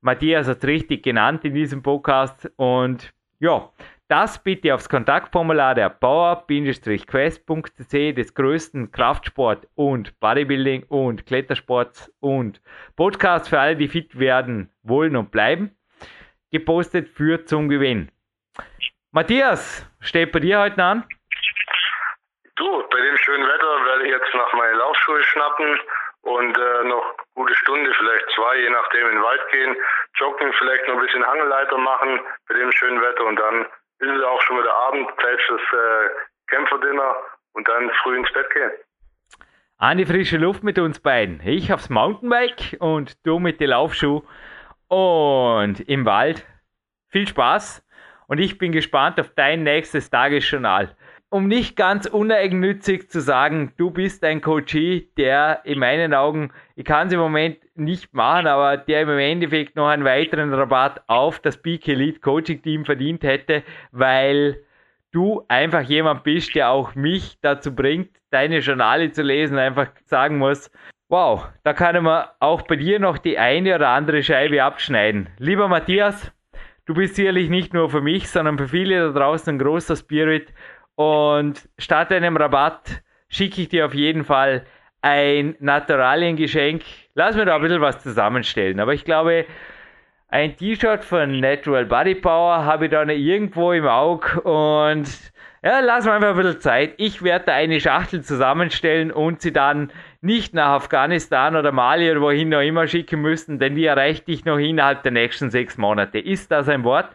Matthias hat es richtig genannt in diesem Podcast und ja, das bitte aufs Kontaktformular der power-quest.cc des größten Kraftsport- und Bodybuilding- und Klettersports und Podcasts für alle, die fit werden wollen und bleiben gepostet für zum Gewinn. Matthias, steht bei dir heute an? Du, bei dem schönen Wetter werde ich jetzt nach meinen Laufschuhe schnappen und äh, noch gute Stunde, vielleicht zwei, je nachdem in den Wald gehen, joggen, vielleicht noch ein bisschen Hangeleiter machen bei dem schönen Wetter und dann ist es auch schon wieder Abend, Zeit fürs äh, Kämpferdinner und dann früh ins Bett gehen. An die frische Luft mit uns beiden. Ich aufs Mountainbike und du mit den Laufschuhen und im Wald. Viel Spaß und ich bin gespannt auf dein nächstes Tagesjournal. Um nicht ganz uneigennützig zu sagen, du bist ein Coachie, der in meinen Augen, ich kann es im Moment nicht machen, aber der im Endeffekt noch einen weiteren Rabatt auf das Peak Elite Coaching Team verdient hätte, weil du einfach jemand bist, der auch mich dazu bringt, deine Journale zu lesen, einfach sagen muss, wow, da kann man auch bei dir noch die eine oder andere Scheibe abschneiden. Lieber Matthias, du bist sicherlich nicht nur für mich, sondern für viele da draußen ein großer Spirit und statt einem Rabatt schicke ich dir auf jeden Fall ein Naturaliengeschenk. Lass mir da ein bisschen was zusammenstellen. Aber ich glaube, ein T-Shirt von Natural Body Power habe ich da noch irgendwo im Auge und ja, lass mir einfach ein bisschen Zeit. Ich werde da eine Schachtel zusammenstellen und sie dann nicht nach Afghanistan oder Mali oder wohin auch immer schicken müssen, denn die erreicht dich noch innerhalb der nächsten sechs Monate. Ist das ein Wort?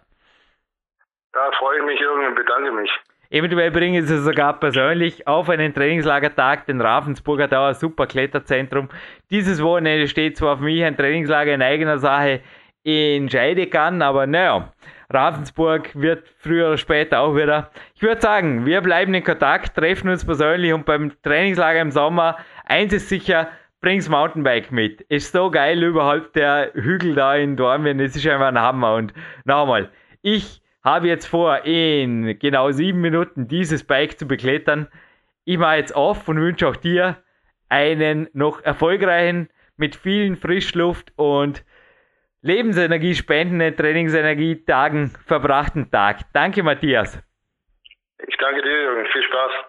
Da freue ich mich irgendwie und bedanke mich. Eventuell bringen sie sogar persönlich auf einen Trainingslagertag, den Ravensburger Dauer Super Kletterzentrum. Dieses Wochenende steht zwar für mich ein Trainingslager in eigener Sache in Scheidekan, aber naja, Ravensburg wird früher oder später auch wieder. Ich würde sagen, wir bleiben in Kontakt, treffen uns persönlich und beim Trainingslager im Sommer, eins ist sicher, bring's Mountainbike mit. Ist so geil überhaupt der Hügel da in Dormien, es ist einfach ein Hammer und nochmal, ich habe jetzt vor, in genau sieben Minuten dieses Bike zu beklettern. Ich mache jetzt auf und wünsche auch dir einen noch erfolgreichen, mit vielen Frischluft und Lebensenergie spendenden Trainingsenergietagen verbrachten Tag. Danke, Matthias. Ich danke dir, Jürgen. Viel Spaß.